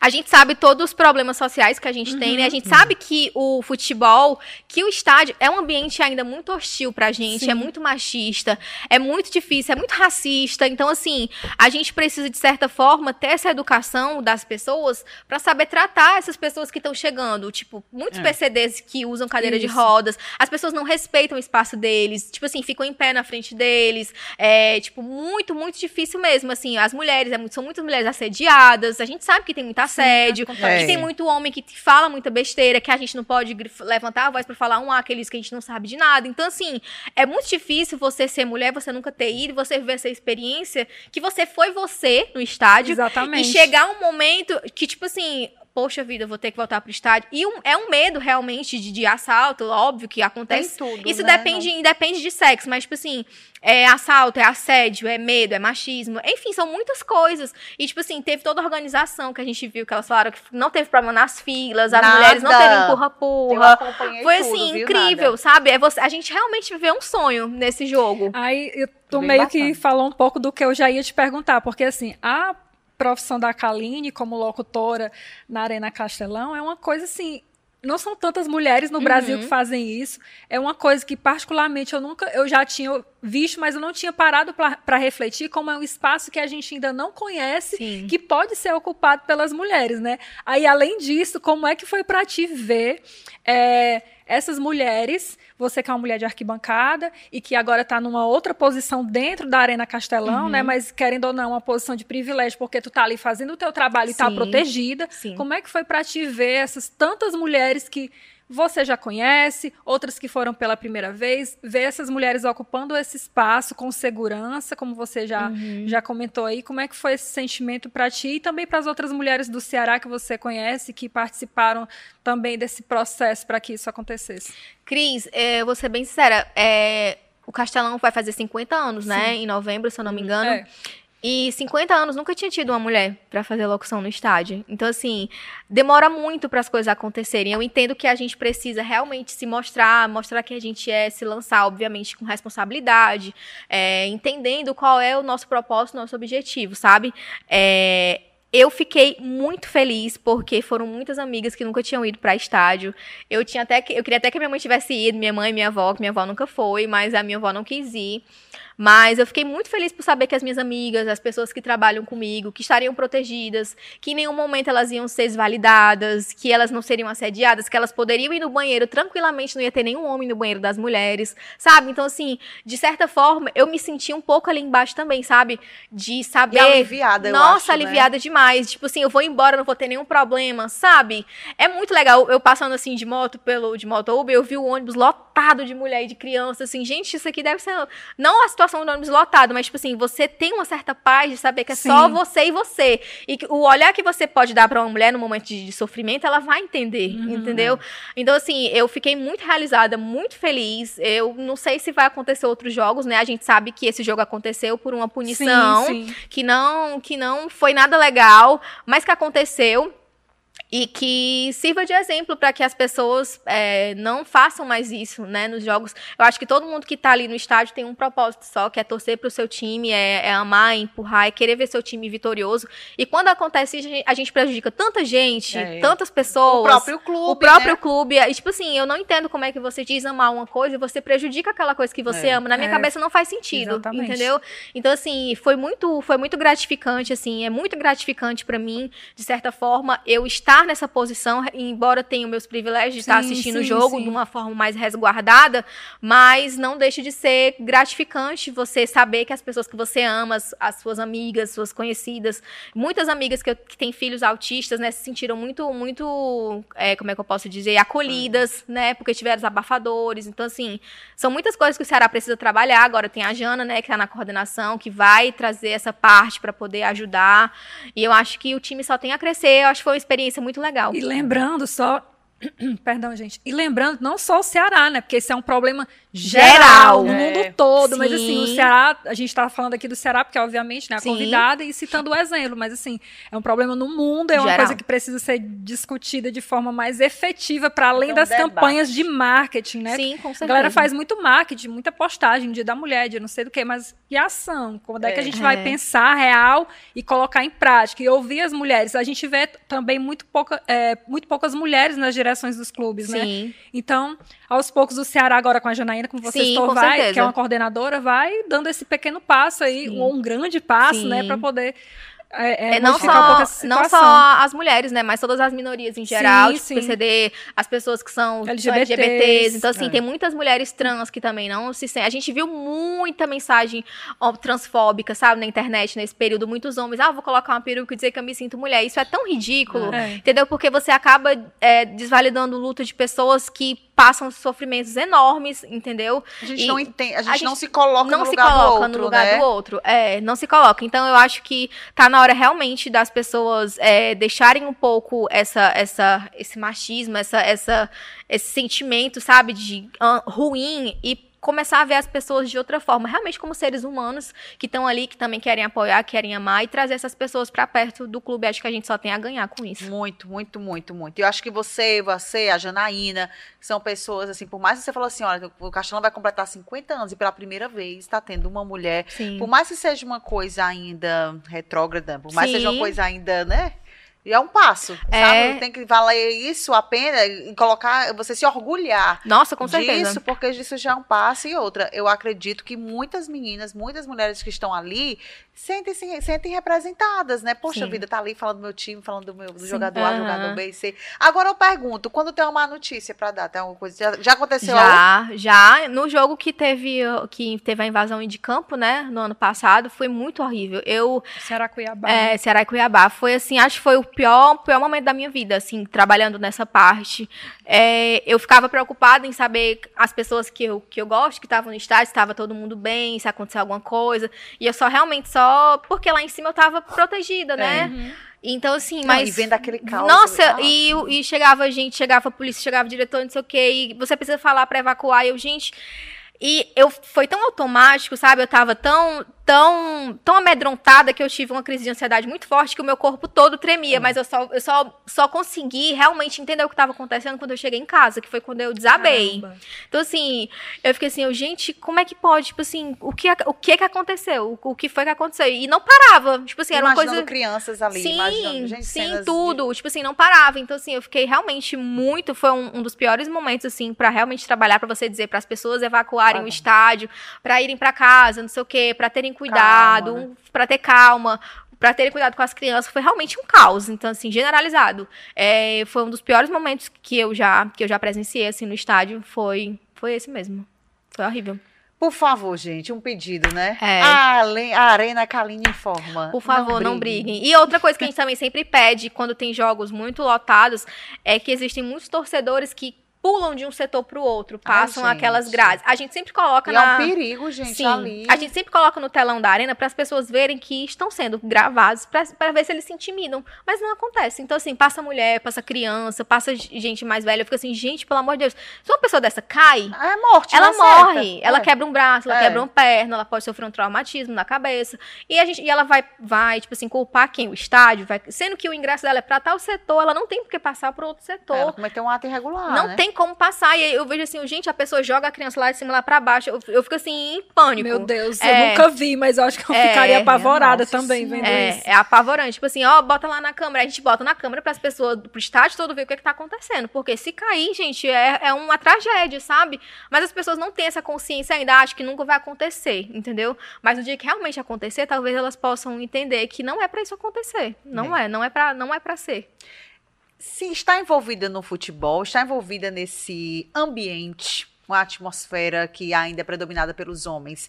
A gente sabe todos os problemas sociais que a gente tem, né? A gente sabe que o futebol, que o estádio é um ambiente ainda muito hostil pra gente, Sim. é muito machista, é muito difícil, é muito racista. Então, assim, a gente precisa, de certa forma, ter essa educação das pessoas pra saber tratar essas pessoas que estão chegando. Tipo, muitos É. PCDs que usam cadeira de Isso. rodas, as pessoas não respeitam o espaço deles, tipo assim, ficam em pé na frente deles. É, tipo, muito, muito difícil mesmo. Assim, as mulheres, é muito- são muitas mulheres assediadas, a gente sabe que tem muito assédio, acontece. que tem muito homem que fala muita besteira, que a gente não pode levantar a voz pra falar um aqueles que a gente não sabe de nada. Então, assim, é muito difícil você ser mulher, você nunca ter ido, você viver essa experiência que você foi você no estádio Exatamente. e chegar um momento que, tipo assim, poxa vida, eu vou ter que voltar pro estádio. E um- é um medo realmente de, de assalto, óbvio que acontece. Tem tudo, Isso né? depende, depende de sexo, mas, tipo assim, é assalto, é assédio, é medo, é machismo. Enfim, são muitas coisas. E, tipo assim, teve toda a organização que a gente viu, que elas falaram que não teve problema nas filas, as Nada. mulheres não teve empurra-purra. Foi tudo, assim, incrível, Nada. sabe? É você, a gente realmente viveu um sonho nesse jogo. Aí eu- tu Bem meio bacana. que falou um pouco do que eu já ia te perguntar, porque assim, a profissão da Kaline como locutora na Arena Castelão é uma coisa assim. Não são tantas mulheres no Brasil Uhum. que fazem isso. É uma coisa que, particularmente, eu nunca, eu já tinha visto, mas eu não tinha parado para refletir como é um espaço que a gente ainda não conhece Sim. que pode ser ocupado pelas mulheres, né? Aí, além disso, como é que foi para ti ver é, essas mulheres, você que é uma mulher de arquibancada e que agora está numa outra posição dentro da Arena Castelão, Uhum. né? Mas querendo ou não, uma posição de privilégio, porque tu tá ali fazendo o teu trabalho e tá Sim. protegida. Sim. Como é que foi para ti ver essas tantas mulheres que você já conhece, outras que foram pela primeira vez, ver essas mulheres ocupando esse espaço com segurança, como você já, Uhum. já comentou aí, como é que foi esse sentimento para ti e também para as outras mulheres do Ceará que você conhece, que participaram também desse processo para que isso acontecesse? Cris, é, eu vou ser bem sincera, é, o Castelão vai fazer 50 anos, né? Em novembro, se eu não me engano. É. E 50 anos nunca tinha tido uma mulher pra fazer locução no estádio. Então, assim, demora muito para as coisas acontecerem. Eu entendo que a gente precisa realmente se mostrar, mostrar que a gente é, se lançar, obviamente, com responsabilidade, é, entendendo qual é o nosso propósito, nosso objetivo, sabe? É, eu fiquei muito feliz porque foram muitas amigas que nunca tinham ido para estádio. Eu tinha até que, eu queria até que minha mãe tivesse ido, minha mãe minha avó, que minha avó nunca foi, mas a minha avó não quis ir. Mas eu fiquei muito feliz por saber que as minhas amigas, as pessoas que trabalham comigo, que estariam protegidas, que em nenhum momento elas iam ser desvalidadas, que elas não seriam assediadas, que elas poderiam ir no banheiro tranquilamente, não ia ter nenhum homem no banheiro das mulheres, sabe? Então, assim, de certa forma, eu me senti um pouco ali embaixo também, sabe? De saber. E aliviada, Nossa, acho, né? aliviada demais. Tipo assim, eu vou embora, não vou ter nenhum problema, sabe? É muito legal. Eu passando assim de moto pelo de moto Uber, eu vi o ônibus lotado de mulher e de criança, assim, gente, isso aqui deve ser não a situação do ônibus lotado, mas tipo assim, você tem uma certa paz de saber que é só Sim. você e você. E que o olhar que você pode dar pra uma mulher no momento de, de sofrimento, ela vai entender, Uhum. entendeu? Então assim, eu fiquei muito realizada, muito feliz. Eu não sei se vai acontecer outros jogos, né? A gente sabe que esse jogo aconteceu por uma punição Sim, sim. que não que não foi nada legal, mas que aconteceu. E que sirva de exemplo para que as pessoas é, não façam mais isso, né, nos jogos. Eu acho que todo mundo que está ali no estádio tem um propósito só, que é torcer para o seu time, é, é, amar, é empurrar, é querer ver seu time vitorioso. E quando acontece isso, a gente prejudica tanta gente, É. tantas pessoas. O próprio clube. O próprio né? clube. E, tipo assim, eu não entendo como é que você diz amar uma coisa e você prejudica aquela coisa que você É. ama. Na minha É. cabeça não faz sentido, Exatamente. entendeu? Então, assim, foi muito, foi muito gratificante, assim, é muito gratificante pra mim, de certa forma, eu estar nessa posição, embora tenha meus privilégios de estar Sim, assistindo sim, o jogo sim. de uma forma mais resguardada, mas não deixa de ser gratificante você saber que as pessoas que você ama, as, as suas amigas, suas conhecidas, muitas amigas que, eu- que têm filhos autistas, né, se sentiram muito, muito, é, como é que eu posso dizer, acolhidas, né, porque tiveram os abafadores. Então, assim, são muitas coisas que o Ceará precisa trabalhar. Agora tem a Jana, né, que tá na coordenação, que vai trazer essa parte para poder ajudar. E eu acho que o time só tem a crescer. Eu acho que foi uma experiência muito legal. E lembrando só. Perdão, gente. E lembrando, não só o Ceará, né? Porque esse é um problema geral, Geral. no É. mundo todo. Mas assim, o Sim. Ceará, a gente tá falando aqui do Ceará, porque obviamente, né, a Sim. convidada e citando o exemplo, mas assim, é um problema no mundo, é uma Geral. coisa que precisa ser discutida de forma mais efetiva, para além Então, das debate. campanhas de marketing, né? Sim, com A certeza. galera faz muito marketing, muita postagem, dia da mulher, dia não sei do que, mas e a ação? Como é que a É. gente vai É. pensar real e colocar em prática? E ouvir as mulheres. A gente vê também muito, pouca, é, muito poucas mulheres nas direções dos clubes, né? Sim. Então, aos poucos, o Ceará agora com a Janaína, como você Sim, citou, com vai, certeza. que é uma coordenadora, vai dando esse pequeno passo aí, Sim. ou um grande passo, Sim. né, para poder é, é, É, não, só, não só as mulheres, né? Mas todas as minorias em geral, Sim, tipo, sim. PCD, as pessoas que são LGBTs. LGBTs. Então, assim, É. tem muitas mulheres trans que também não se sentem. A gente viu muita mensagem ó, transfóbica, sabe, na internet, nesse período. Muitos homens, ah, vou colocar uma peruca e dizer que eu me sinto mulher. Isso é tão ridículo, É. entendeu? Porque você acaba é, desvalidando luta de pessoas que passam sofrimentos enormes, entendeu? A gente E não entende, a gente, a gente não se coloca não no se lugar coloca do outro, no lugar né? do outro. É, não se coloca. Então eu acho que tá na hora realmente das pessoas é, deixarem um pouco essa, essa, esse machismo, essa, essa, esse sentimento, sabe, de ah, ruim e começar a ver as pessoas de outra forma, realmente como seres humanos que estão ali, que também querem apoiar, querem amar e trazer essas pessoas pra perto do clube. Acho que a gente só tem a ganhar com isso. Muito, muito, muito, muito. Eu acho que você, você, a Janaína, são pessoas, assim, por mais que você falou assim, olha, o Castelão vai completar 50 anos e pela primeira vez está tendo uma mulher, Sim. por mais que seja uma coisa ainda retrógrada, por mais que seja uma coisa ainda, né? E é um passo, É. sabe? Tem que valer isso a pena e colocar, você se orgulhar Nossa, com certeza. disso, porque isso já é um passo. E outra, eu acredito que muitas meninas, muitas mulheres que estão ali sentem, se sentem representadas, né? Poxa Sim. vida, tá ali falando do meu time, falando do meu do Sim. jogador A, jogador B e C. Agora eu pergunto, quando tem uma má notícia pra dar, tem alguma coisa? Já, já aconteceu? Já, já. No jogo que teve, que teve a invasão de campo, né, no ano passado, foi muito horrível. Eu, Ceará Cuiabá. é, Ceará Cuiabá, foi assim, acho que foi o pior, o pior momento da minha vida, assim, trabalhando nessa parte. É, eu ficava preocupada em saber as pessoas que eu, que eu gosto, que estavam no estádio, se estava todo mundo bem, se aconteceu alguma coisa. E eu só realmente só, porque lá em cima eu tava protegida, né? Uhum. Então, assim, Não, mas... e vendo aquele caos. Nossa, e, e chegava gente, chegava a polícia, chegava o diretor, não sei o quê, e você precisa falar pra evacuar, e eu, gente. E eu foi tão automático, sabe? Eu tava tão, tão, tão amedrontada que eu tive uma crise de ansiedade muito forte que o meu corpo todo tremia, mas eu só, eu só, só consegui realmente entender o que estava acontecendo quando eu cheguei em casa, que foi quando eu desabei. Caramba. Então, assim, eu fiquei assim, eu, gente, como é que pode? Tipo assim, o que, o que que aconteceu? O, o que foi que aconteceu? E não parava. Tipo assim, era uma coisa. crianças ali, imaginando, Sim, gente, sim, cenas de- tudo. Tipo assim, não parava. Então, assim, eu fiquei realmente muito. Foi um, um dos piores momentos, assim, pra realmente trabalhar, pra você dizer, para as pessoas evacuarem Ah, o estádio, pra irem pra casa, não sei o quê, pra terem cuidado, Calma, né? pra ter calma. Pra terem cuidado com as crianças, foi realmente um caos, então, assim, generalizado. É, foi um dos piores momentos que eu já, que eu já presenciei, assim, no estádio, foi, foi esse mesmo. Foi horrível. Por favor, gente, um pedido, né? É. A, a Arena Kaline informa. Por favor, não briguem. E outra coisa que a gente também sempre pede quando tem jogos muito lotados é que existem muitos torcedores que pulam de um setor pro outro, Ai, passam aquelas gente. grades. A gente sempre coloca E na é um perigo, gente, Sim, ali. a gente sempre coloca no telão da arena para as pessoas verem que estão sendo gravados para ver se eles se intimidam, mas não acontece. Então assim, passa mulher, passa criança, passa gente mais velha, fica assim, gente, pelo amor de Deus, se uma pessoa dessa cai, É morte, ela certa. morre, ela É. quebra um braço, ela É. quebra uma perna, ela pode sofrer um traumatismo na cabeça. E a gente e ela vai vai, tipo assim, culpar quem? O estádio, vai, sendo que o ingresso dela é para tal setor, ela não tem por que passar para outro setor. Ela cometeu um ato irregular, Não né? tem como passar. E aí eu vejo assim, gente, a pessoa joga a criança lá de cima lá pra baixo. Eu, eu fico assim, em pânico. Meu Deus, É. eu nunca vi, mas eu acho que eu É, ficaria apavorada nossa também vendo É, isso. é apavorante. Tipo assim, ó, bota lá na câmera. A gente bota na câmera para as pessoas, pro estádio todo ver o que, que tá acontecendo. Porque se cair, gente, é, é uma tragédia, sabe? Mas as pessoas não têm essa consciência ainda, acham que nunca vai acontecer, entendeu? Mas no dia que realmente acontecer, talvez elas possam entender que não é pra isso acontecer. Não é, não é pra, não é pra ser. Se está envolvida no futebol, está envolvida nesse ambiente, uma atmosfera que ainda é predominada pelos homens,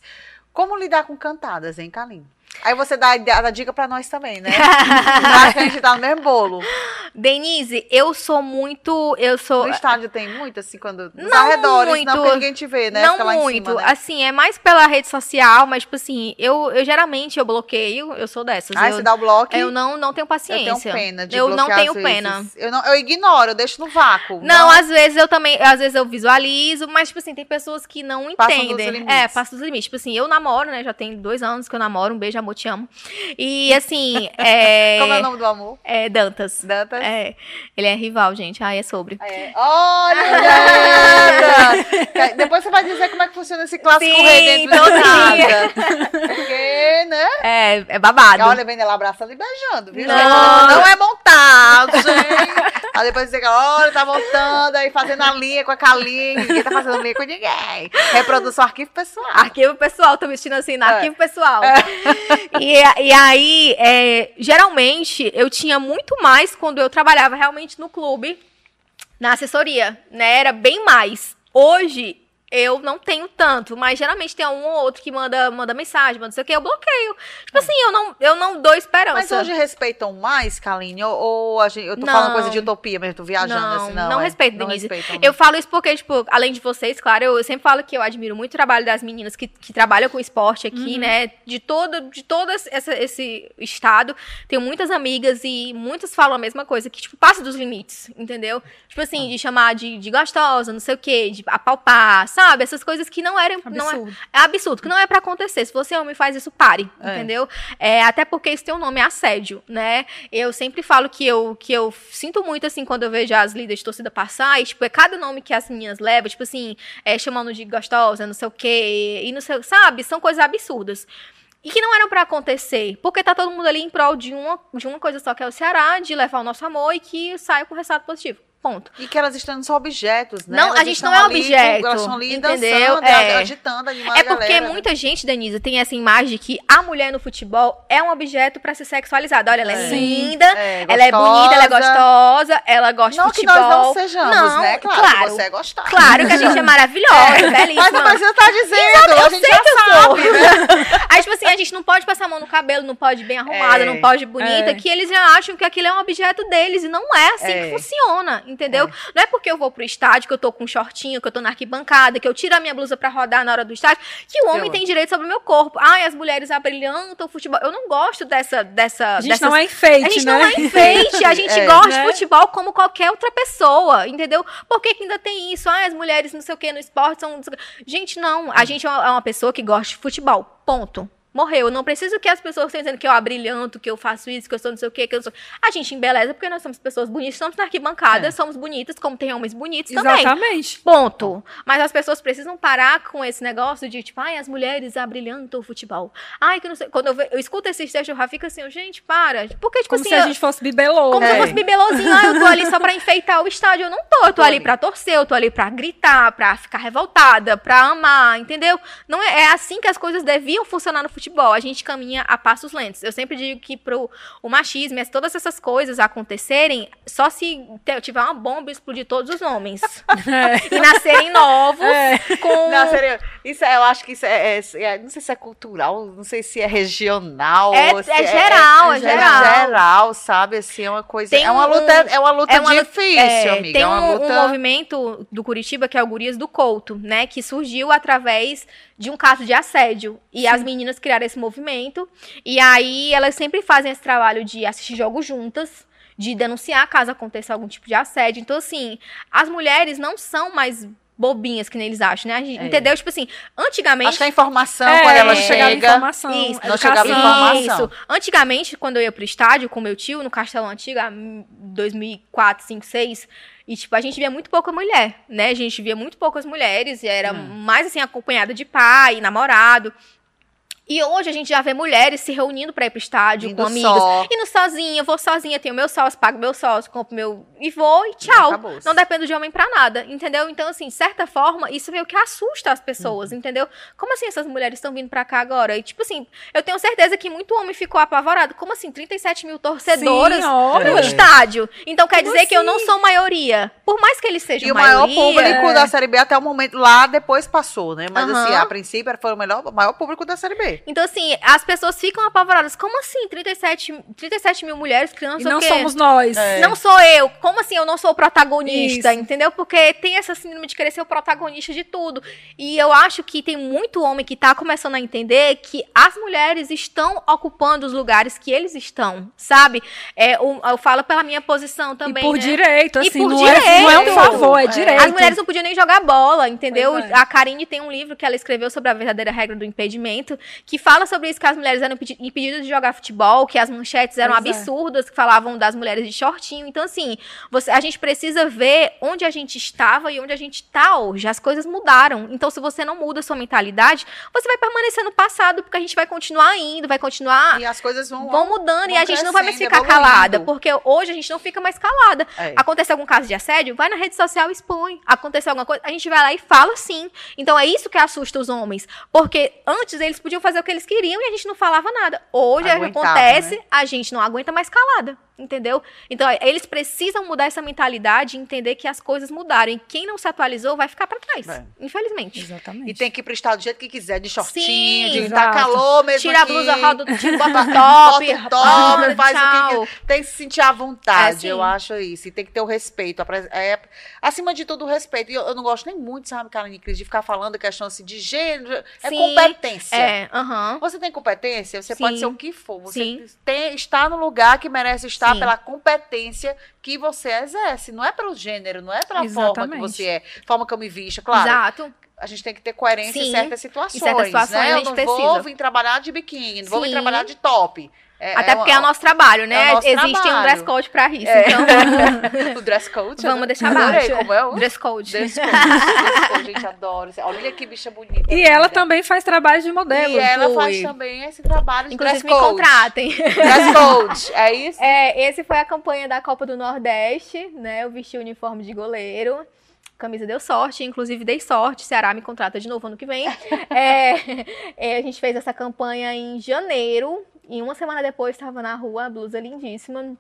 como lidar com cantadas, hein, Kalim? Aí você dá, a dica pra nós também, né? Que a gente tá no mesmo bolo. Denise, eu sou muito. Eu sou. No estádio tem muito, assim, quando. Nos Não arredores, muito. não ninguém te vê, né? Não Fica lá em muito. cima, né? Assim, é mais pela rede social, mas, tipo assim, eu, eu geralmente eu bloqueio, eu sou dessas. Aí eu, você dá o bloco. eu não, não tenho Eu paciência. tenho pena de Eu não tenho pena. Eu, não, eu ignoro, eu deixo no vácuo. Não, às vezes eu também, às vezes eu visualizo, mas, tipo assim, tem pessoas que não Passam dos entendem. limites. É, passa dos limites. Tipo assim, eu namoro, né? Já tem dois anos que eu namoro, um beijo, amor, te amo. E assim, é. Como é o nome do amor? É Dantas. Dantas? É. Ele é rival, gente. Ah, é sobre. É. Olha! Depois você vai dizer como é que funciona esse clássico Sim, rei dentro de todinha. casa. Porque, né? É, é babado. Olha, vem ela abraçando e beijando, viu, Não. Não é montado, gente. Aí depois você fica, olha, tá montando, aí fazendo a linha com a calinha. Ninguém tá fazendo linha com ninguém. Reprodução arquivo pessoal. Arquivo pessoal, tô vestindo assim, no É. arquivo pessoal. E, e aí, é, geralmente, eu tinha muito mais quando eu trabalhava realmente no clube, na assessoria, né? Era bem mais. Hoje, eu não tenho tanto, mas geralmente tem um ou outro que manda, manda mensagem, manda não sei o que, eu bloqueio. Tipo assim, eu não, eu não dou esperança. Mas hoje respeitam mais, Kaline? Ou, ou a gente, eu tô Não. falando coisa de utopia mesmo, tô viajando Não, assim, não. não é? respeito, não Denise. respeitam. Eu falo isso porque, tipo, além de vocês, claro, eu sempre falo que eu admiro muito o trabalho das meninas que, que trabalham com esporte aqui, Uhum. né? De todo, de todo esse, essa- esse estado. Tenho muitas amigas e muitas falam a mesma coisa, que, tipo, passa dos limites, entendeu? Tipo assim, de chamar de, de gostosa, não sei o quê, de apalpar, sabe? Essas coisas que não eram. Não é, Absurdo. é absurdo, que não é pra acontecer. Se você é homem faz isso, pare, É. entendeu? É, até porque isso tem um nome, é assédio, né? Eu sempre falo que eu, que eu sinto muito, assim, quando eu vejo as líderes de torcida passar, e, tipo, é cada nome que as meninas levam, tipo assim, é, chamando de gostosa, não sei o quê, e não sei, sabe? São coisas absurdas. E que não eram pra acontecer, porque tá todo mundo ali em prol de uma, de uma coisa só, que é o Ceará, de levar o nosso amor e que saia com resultado positivo. Ponto. E que elas estão só objetos, né? Não, Elas a gente não é ali, objeto, Elas estão ali entendeu? dançando, É. agitando, animando É porque galera, né? muita gente, Denise, tem essa imagem de que a mulher no futebol é um objeto pra ser sexualizada. Olha, ela é, É. linda, É, ela é bonita, ela é gostosa. ela gosta Não de que futebol. nós não sejamos, Não, né? Claro, claro. que você é gostosa. Claro que a gente é maravilhosa, Mas belíssima. não precisa estar dizendo, a gente sei já que eu sabe, sou. né? Aí, tipo assim, a gente não pode passar a mão no cabelo, não pode bem arrumada, É. não pode bonita, É. que eles já acham que aquilo é um objeto deles. E não é assim É. que funciona, entendeu? Não é porque eu vou pro estádio, que eu tô com um shortinho, que eu tô na arquibancada, que eu tiro a minha blusa pra rodar na hora do estádio, que o homem Eu- tem direito sobre o meu corpo. Ai, as mulheres abrilhantam o futebol. Eu não gosto dessa. dessa A gente dessas- não é enfeite, a gente né? não é enfeite, a gente É. gosta Né? de futebol como qualquer outra pessoa, entendeu? Por que, que ainda tem isso? Ah, as mulheres não sei o que no esporte são. Gente, não. A gente é é uma pessoa que gosta de futebol. Ponto. Morreu. Eu não preciso que as pessoas estejam dizendo que eu abrilhanto, que eu faço isso, que eu sou não sei o quê, que eu sou. A gente embeleza porque nós somos pessoas bonitas, estamos na arquibancada, É. somos bonitas, como tem homens bonitos também. Exatamente. Ponto. Mas as pessoas precisam parar com esse negócio de, tipo, ai, as mulheres abrilhantam o futebol. Ai, que não sei. Quando eu, eu escuto esses textos, eu já fico assim, gente, para. Porque, tipo Como assim. se a gente fosse bibelô. como né? se eu fosse bibelozinho, ah, eu tô ali só pra enfeitar o estádio. Eu não tô, eu tô Tô ali ali. pra torcer, eu tô ali pra gritar, pra ficar revoltada, pra amar, entendeu? Não é, é assim que as coisas deviam funcionar no futebol, a gente caminha a passos lentos. Eu sempre digo que pro o machismo e todas essas coisas acontecerem, só se tiver uma bomba e explodir todos os homens. e nascerem novos com... Não, sério, isso é- eu acho que isso é, é- é- Não sei se é cultural, não sei se é regional. É- ou se é geral, é é geral. geral, sabe? Assim, é uma coisa. Tem é uma um- luta, é uma luta é uma luta- difícil, É, amiga. Tem é uma um, luta. um movimento do Curitiba que é o Gurias do Couto, né? Que surgiu através de um caso de assédio. E as meninas criaram esse movimento. E aí elas sempre fazem esse trabalho de assistir jogos juntas. De denunciar caso aconteça algum tipo de assédio. Então, assim, as mulheres não são mais bobinhas que nem eles acham, né? A gente- É. Entendeu? Tipo assim, antigamente. Acho que a informação, É, quando ela chega. informação, Isso, não chegava informação. Isso. Antigamente, quando eu ia pro estádio com meu tio, no Castelão Antigo, há 2004, 5, 6, e, tipo, a gente via muito pouca mulher, né? A gente via muito poucas mulheres, e era Hum. mais, assim, acompanhada de pai, namorado. E hoje a gente já vê mulheres se reunindo pra ir pro estádio Indo com amigas. só. Indo sozinha, vou sozinha, tenho meu sócio, pago meu sócio, compro meu. E vou e tchau. Não dependo de homem pra nada, entendeu? Então, assim, de certa forma, isso meio que assusta as Uhum. pessoas, entendeu? Como assim essas mulheres estão vindo pra cá agora? E, tipo assim, eu tenho certeza que muito homem ficou apavorado. Como assim, 37 mil torcedoras no É. estádio? Então quer Como dizer que eu não assim? sou maioria. Por mais que eles sejam E o maior maioria... público é. da Série B até o momento lá depois passou, né? Mas assim, a princípio foi o melhor, o maior público da Série B. Então, assim, as pessoas ficam apavoradas. Como assim, 37, 37 mil mulheres criando E não quê? somos nós. É. Não sou eu. Como assim eu não sou o protagonista? Isso. Entendeu? Porque tem essa síndrome de querer ser o protagonista de tudo. E eu acho que tem muito homem que tá começando a entender que as mulheres estão ocupando os lugares que eles estão, sabe? É, o- eu falo pela minha posição também. e por né? direito, E assim, por não, É, não é um direito. favor, é É. direito. As mulheres não podiam nem jogar bola, entendeu? É. A Karine tem um livro que ela escreveu sobre a verdadeira regra do impedimento, que fala sobre isso, que as mulheres eram impedi- impedidas de jogar futebol, que as manchetes eram Pois é. absurdas, que falavam das mulheres de shortinho. Então, assim, você- a gente precisa ver onde a gente estava e onde a gente está hoje. As coisas mudaram. Então, se você não muda a sua mentalidade, você vai permanecer no passado, porque a gente vai continuar indo, vai continuar... E as coisas vão. Vão mudando e vão a gente não vai mais ficar evoluindo. calada, porque hoje a gente não fica mais calada. É. Aconteceu algum caso de assédio? Vai na rede social e expõe. Aconteceu alguma coisa? A gente vai lá e fala sim. Então é isso que assusta os homens. Porque antes eles podiam fazer o que eles queriam e a gente não falava nada. Hoje Aguentava, acontece, né? a gente não aguenta mais calada. Entendeu? Então, eles precisam mudar essa mentalidade e entender que as coisas mudaram. E quem não se atualizou vai ficar pra trás. É. Infelizmente. Exatamente. E tem que ir pro estado do jeito que quiser, de shortinho, Sim, de tá exato. calor mesmo. Tira a aqui. blusa, roda, tira, bota top, Bota top, roda, faz tchau. o que, tem que se sentir à vontade, É, sim. eu acho isso. E tem que ter o respeito. a é, acima de tudo, o respeito. E eu, eu não gosto nem muito, sabe, Karine Cris, de ficar falando questão assim de gênero. É Sim, competência. É, aham. Você tem competência, você Sim. pode ser o que for. Você Sim. tem, está no lugar que merece estar Sim. pela competência que você exerce. Não é pelo gênero, não é pela forma que Exatamente. você é, forma que eu me visto. Claro, Exato. a gente tem que ter coerência em Sim. certas situações. Em certas situações né? Eu não precisa. vou vir trabalhar de biquíni, não vou vir trabalhar de top. É- Até é porque uma- é o nosso trabalho, né? é nosso Existe um trabalho. dress code pra isso. É. Então, o dress code. vamos né? deixar Adorei, baixo. como é o dress code. dress code. dress code, gente, adoro. Olha que bicha bonita. E ela também faz trabalho de modelo. E ela Fui. faz também esse trabalho de Inclusive, dress me code. contratem. Dress code, é isso? É, esse foi a campanha da Copa do Nordeste, né? Eu vesti o uniforme de goleiro. Camisa deu sorte, inclusive dei sorte. Ceará me contrata de novo ano que vem. É, é, a gente fez essa campanha em janeiro. E uma semana depois estava na rua, a blusa lindíssima.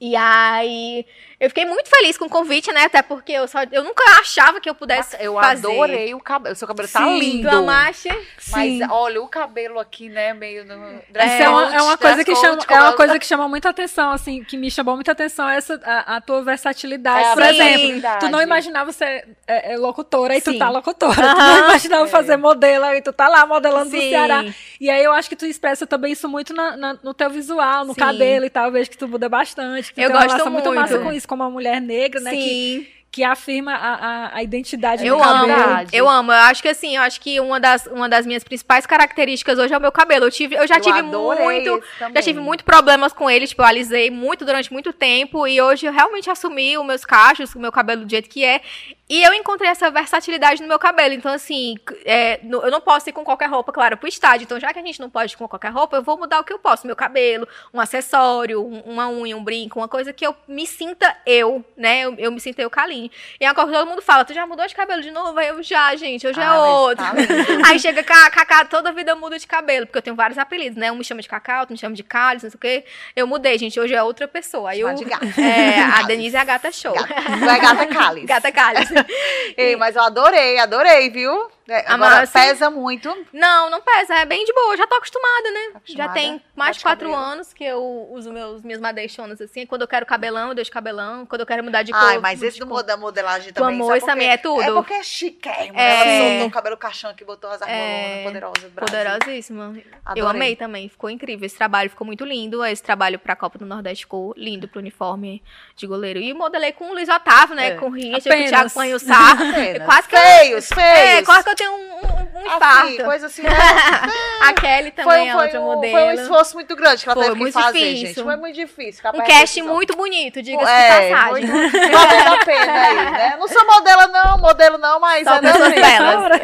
E aí, eu fiquei muito feliz com o convite, né? Até porque eu, só, eu nunca achava que eu pudesse Eu fazer. adorei o cabelo. O seu cabelo tá Sim, lindo. Tu amaste? Mas Sim. olha, o cabelo aqui, né, meio no... Isso é, uma, é uma coisa que chama, é uma coisa que chama muita atenção, assim, que me chamou muita atenção essa a, a tua versatilidade. É, a Por exemplo, tu não imaginava ser é, é, locutora e tu Sim. tá locutora. Tu Aham. não imaginava É. fazer modelo e tu tá lá modelando no Sim. Ceará. E aí eu acho que tu expressa também isso muito na- na- no teu visual, no Sim. cabelo e tal. Eu vejo que tu muda bastante. Que Eu tem uma gosto relação muito, muito. massa com isso, como uma mulher negra, né? Que, Sim. que afirma a, a, a identidade Eu do cabelo. amo, Verdade. eu amo. Eu acho que assim, eu acho que uma das, uma das minhas principais características hoje é o meu cabelo. Eu, tive, eu já Eu tive muito. Já tive muito problemas com ele, tipo, eu alisei muito durante muito tempo. E hoje eu realmente assumi os meus cachos, o meu cabelo do jeito que é. E eu encontrei essa versatilidade no meu cabelo. Então, assim, é, eu não posso ir com qualquer roupa, claro, pro estádio. Então, já que a gente não pode ir com qualquer roupa, eu vou mudar o que eu posso. Meu cabelo, um acessório, um- uma unha, um brinco, uma coisa que eu me sinta eu, né? Eu, eu me sinta eu, Kaline. E é uma coisa que todo mundo fala, tu já mudou de cabelo de novo? Aí eu já, gente, já é Ah, mas outro. tá. Aí chega Ca- Cacá, toda vida eu mudo de cabelo, porque eu tenho vários apelidos, né? Um me chama de Cacá, outro me chama de Cálice, não sei o quê. Eu mudei, gente, hoje é outra pessoa. Aí eu, de gata. é, a Denise é a gata show. Gata. Tu é gata cálice. Gata Cálice. Ei, mas eu adorei, adorei, viu? É, Ah, Agora mas, pesa muito. Não, não pesa, é bem de boa, eu já tô acostumada, né? Acostumada? Já tem mais de quatro cabelo. anos que eu uso meus, minhas madeixonas assim. Quando eu quero cabelão, eu deixo cabelão. Quando eu quero mudar de cor. Ai, mas esse cor. moda modelagem também. esse por também é tudo? É porque é chiquérrimo. É. Ela soltou o cabelo caixão que botou as armolonas É. poderosas. Poderosíssima. Eu Adorei. amei também, ficou incrível. Esse trabalho ficou muito lindo. Esse trabalho pra Copa do Nordeste ficou lindo pro uniforme de goleiro. E modelei com o Luiz Otávio, né? É. Com o Rinha, com o. Thiago Panhussá. Quase que eu- Feios, feios. É, quase que eu tenho um, um, um infarto. Assim, coisa assim, né? A Kelly também foi, é foi, outra um, modelo. foi um esforço muito grande que ela Foi teve que muito fazer, difícil. gente. Foi muito difícil. Um casting muito bonito, diga-se É, de passagem. muito valendo a pena aí, né? Não sou modelo não, modelo não, mas Só é pessoas assim. belas.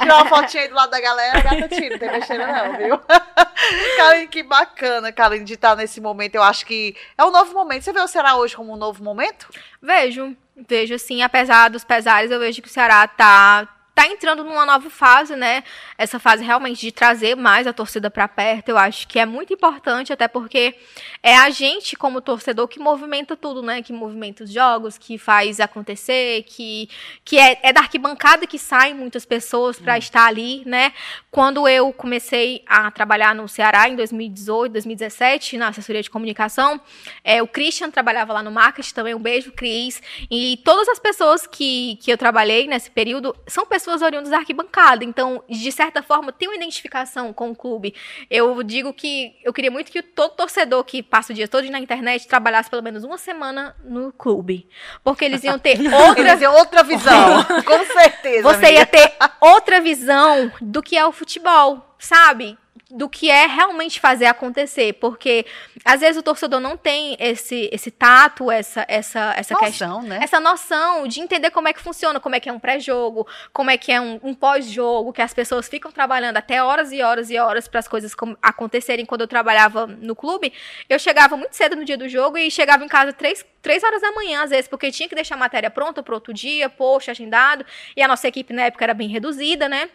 Tirar uma fotinha aí do lado da galera, gata tira, não tem besteira não, viu? Kaline, que bacana, Kaline, de estar nesse momento. Eu acho que é um novo momento. Você vê o Ceará hoje como um novo momento? Vejo, vejo assim, apesar dos pesares, eu vejo que o Ceará tá tá entrando numa nova fase, né? Essa fase realmente de trazer mais a torcida para perto, eu acho que é muito importante, até porque é a gente como torcedor que movimenta tudo, né? Que movimenta os jogos, que faz acontecer, que que é, é da arquibancada que saem muitas pessoas para estar ali, né? Quando eu comecei a trabalhar no Ceará em 2018, 2017, na assessoria de comunicação, é, o Christian trabalhava lá no marketing também, um beijo, Cris. E todas as pessoas que, que eu trabalhei nesse período são pessoas oriundas da arquibancada. Então, de certa forma, tem uma identificação com o clube. Eu digo que eu queria muito que todo torcedor que passa o dia todo na internet trabalhasse pelo menos uma semana no clube. Porque eles iam ter outra Eles têm outra visão, com certeza. você amiga. ia ter outra visão do que é o futebol, sabe? Do que é realmente fazer acontecer, porque às vezes o torcedor não tem esse esse tato, essa essa essa questão, Noção, né? essa noção de entender como é que funciona, como é que é um pré-jogo, como é que é um, um pós-jogo, que as pessoas ficam trabalhando até horas e horas e horas para as coisas acontecerem. Quando eu trabalhava no clube, eu chegava muito cedo no dia do jogo e chegava em casa três, três horas da manhã, às vezes, porque tinha que deixar a matéria pronta para outro dia, post agendado, e a nossa equipe na época era bem reduzida, né?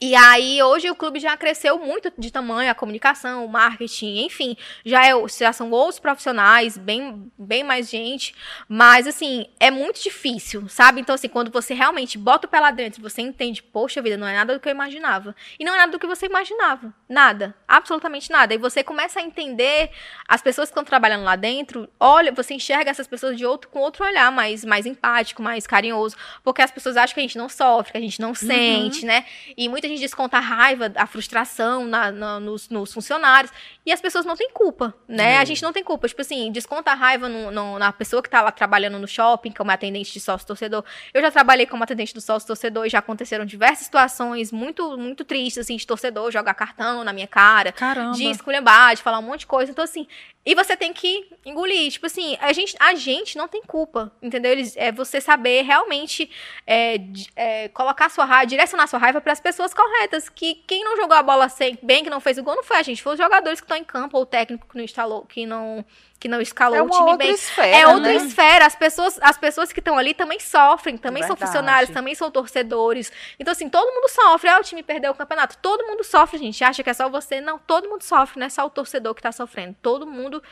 E aí, hoje o clube já cresceu muito de tamanho, a comunicação, o marketing, enfim, já, é, já são outros profissionais, bem, bem mais gente, mas assim, é muito difícil, sabe? Então, assim, quando você realmente bota o pé lá dentro, você entende, poxa vida, não é nada do que eu imaginava. E não é nada do que você imaginava. Nada. Absolutamente nada. E você começa a entender as pessoas que estão trabalhando lá dentro, olha, você enxerga essas pessoas de outro, com outro olhar, mais, mais empático, mais carinhoso, porque as pessoas acham que a gente não sofre, que a gente não sente, né? E muita gente desconta a raiva, a frustração na- na- nos, nos funcionários. E as pessoas não têm culpa, né? A gente não tem culpa. Tipo assim, desconta a raiva no- no- na pessoa que tá lá trabalhando no shopping, como atendente de sócio-torcedor. Eu já trabalhei como atendente do sócio-torcedor e já aconteceram diversas situações muito, muito tristes, assim, de torcedor jogar cartão na minha cara Caramba. de esculhambar, de falar um monte de coisa. Então, assim, e você tem que engolir. Tipo assim, a gente, a gente não tem culpa, entendeu? Eles, é você saber realmente é, é, colocar sua raiva, direcionar sua raiva para as pessoas corretas. Que quem não jogou a bola bem, que não fez o gol, não foi a gente. Foi os jogadores que estão em campo, ou o técnico que não instalou, que não, que não escalou É o time bem. esfera, É outra né? esfera. As pessoas, as pessoas que estão ali também sofrem, também são funcionários, também são torcedores. Então, assim, todo mundo sofre. Ah, o time perdeu o campeonato. Todo mundo sofre, gente. Acha que é só você. Não, todo mundo sofre, não é só o torcedor que tá sofrendo. Todo mundo.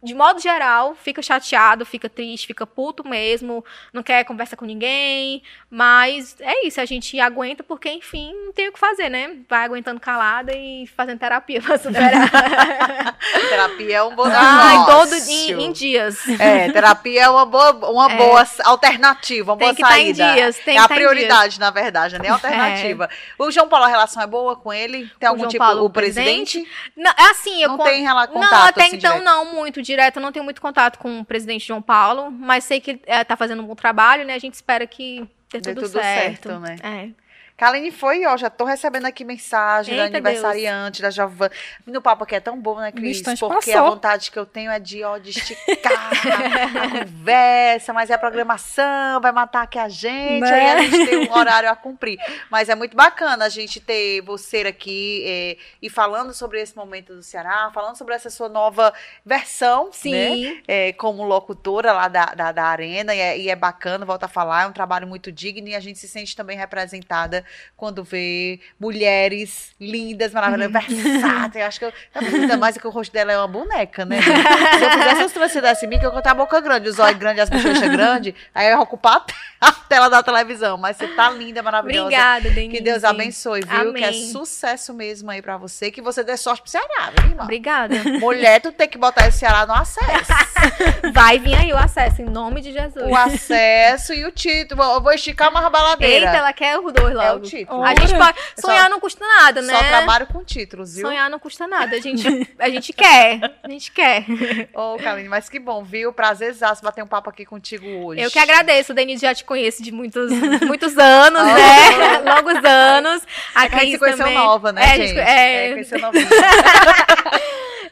De modo geral, fica chateado, fica triste, fica puto mesmo, não quer conversa com ninguém, mas é isso, a gente aguenta porque, enfim, não tem o que fazer, né? Vai aguentando calada e fazendo terapia pra superar. Terapia é um bom Ai, todo em, em dias. É, terapia é uma boa, uma É. boa alternativa, uma Tem boa que tá em saída. dias, tem é que a tá em prioridade, na verdade, não é alternativa. O João Paulo, a relação é boa com ele? Tem algum tipo, Paulo, o o presidente? Não, é assim, eu Não con- tem rela- contato Não, até assim, então direto? não muito direto, eu não tenho muito contato com o presidente João Paulo, mas sei que ele é, tá fazendo um bom trabalho, né? A gente espera que dê Dê tudo, tudo certo. certo, né? É. Kaline foi, ó, já tô recebendo aqui mensagem da Eita, aniversariante, da Giovana. No papo aqui é tão bom, né, Cris? Porque passou. a vontade que eu tenho é de, ó, de esticar a conversa, mas é a programação, vai matar aqui a gente, Né? aí a gente tem um horário a cumprir. Mas é muito bacana a gente ter você aqui é, e falando sobre esse momento do Ceará, falando sobre essa sua nova versão, né? Sim. é, como locutora lá da, da, da Arena, e é, e é bacana, volta a falar, é um trabalho muito digno e a gente se sente também representada quando vê mulheres lindas, maravilhosas, versáteis. Eu Acho que eu, ainda mais que o rosto dela é uma boneca, né? Se eu fizesse uma sobrancelha assim, que eu contar a boca grande, os olhos grandes, as bochechas grandes, aí eu ia ocupar a te- a tela da televisão. Mas você tá linda, maravilhosa. Obrigada, Denise. Que Deus abençoe, viu? Que é Amém. sucesso mesmo aí pra você. Que você dê sorte pro Ceará, viu, irmão? Obrigada. Mulher, tu tem que botar esse Ceará no acesso. Vai vir aí o acesso, em nome de Jesus. o acesso e o título. Eu vou esticar uma baladeira. Eita, ela quer os dois logo. É o título. A gente pode. Sonhar não custa nada, né? Só trabalho com títulos, viu? Sonhar não custa nada. A gente, a gente quer. A gente quer. Ô, Kaline, mas que bom, viu? Prazerzaço bater um papo aqui contigo hoje. Eu que agradeço. Denise já te conheço de muitos, muitos anos, Ah. né? Longos anos. A É a Cris se conheceu também. nova, né, É, gente? gente- é, conheceu novinha.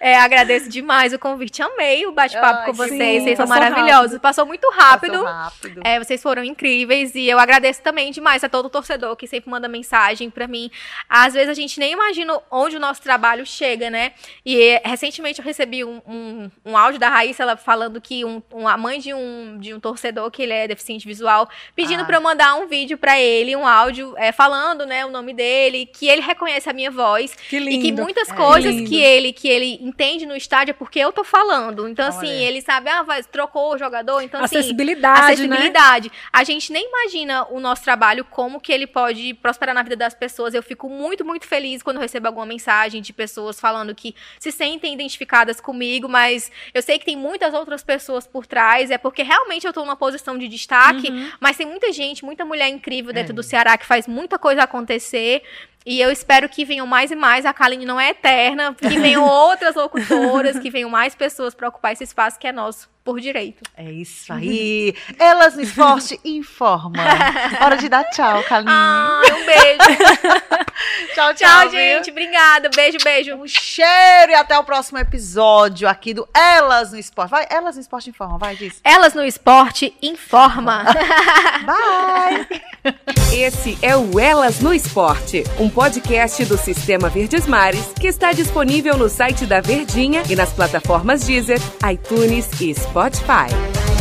é, agradeço demais o convite. Amei o bate-papo com vocês. bom. Vocês são maravilhosos. Passou muito rápido. Passou rápido. É, vocês foram incríveis e eu agradeço também demais a todo torcedor que sempre manda mensagem pra mim. Às vezes a gente nem imagina onde o nosso trabalho chega, né? E eh, recentemente eu recebi um, um, um áudio da Raíssa ela falando que um, um- a mãe de um, de um torcedor que ele é deficiente visual pedindo Ah. pra eu mandar um vídeo pra ele, um áudio eh, falando, né, o nome dele, que ele reconhece a minha voz Que e lindo. que muitas É. coisas Lindo. que ele que ele entende no estádio é porque eu tô falando. Então assim, Olha. ele sabe, ah, vai, trocou o jogador, então assim, Acessibilidade, né? acessibilidade. A gente nem imagina o nosso trabalho, como que ele pode prosperar na vida das pessoas. Eu fico muito, muito feliz quando recebo alguma mensagem de pessoas falando que se sentem identificadas comigo, mas eu sei que tem muitas outras pessoas por trás. É porque realmente eu tô numa posição de destaque, Uhum. mas tem muita gente, muita mulher incrível dentro É. do Ceará que faz muita coisa acontecer. E eu espero que venham mais e mais. A Kaline não é eterna. Que venham outras locutoras, que venham mais pessoas para ocupar esse espaço que é nosso por direito. É isso aí. Elas no esporte informam. Hora de dar tchau, Kaline. Ah, um beijo. tchau, tchau, Tchau, viu? gente. Obrigada. Beijo, beijo. Um cheiro e até o próximo episódio aqui do Elas no Esporte. Vai, Elas no Esporte Informa, vai, diz. Elas no esporte informa. Bye! Esse é o Elas no Esporte, um podcast do Sistema Verdes Mares que está disponível no site da Verdinha e nas plataformas Deezer, iTunes e Spotify.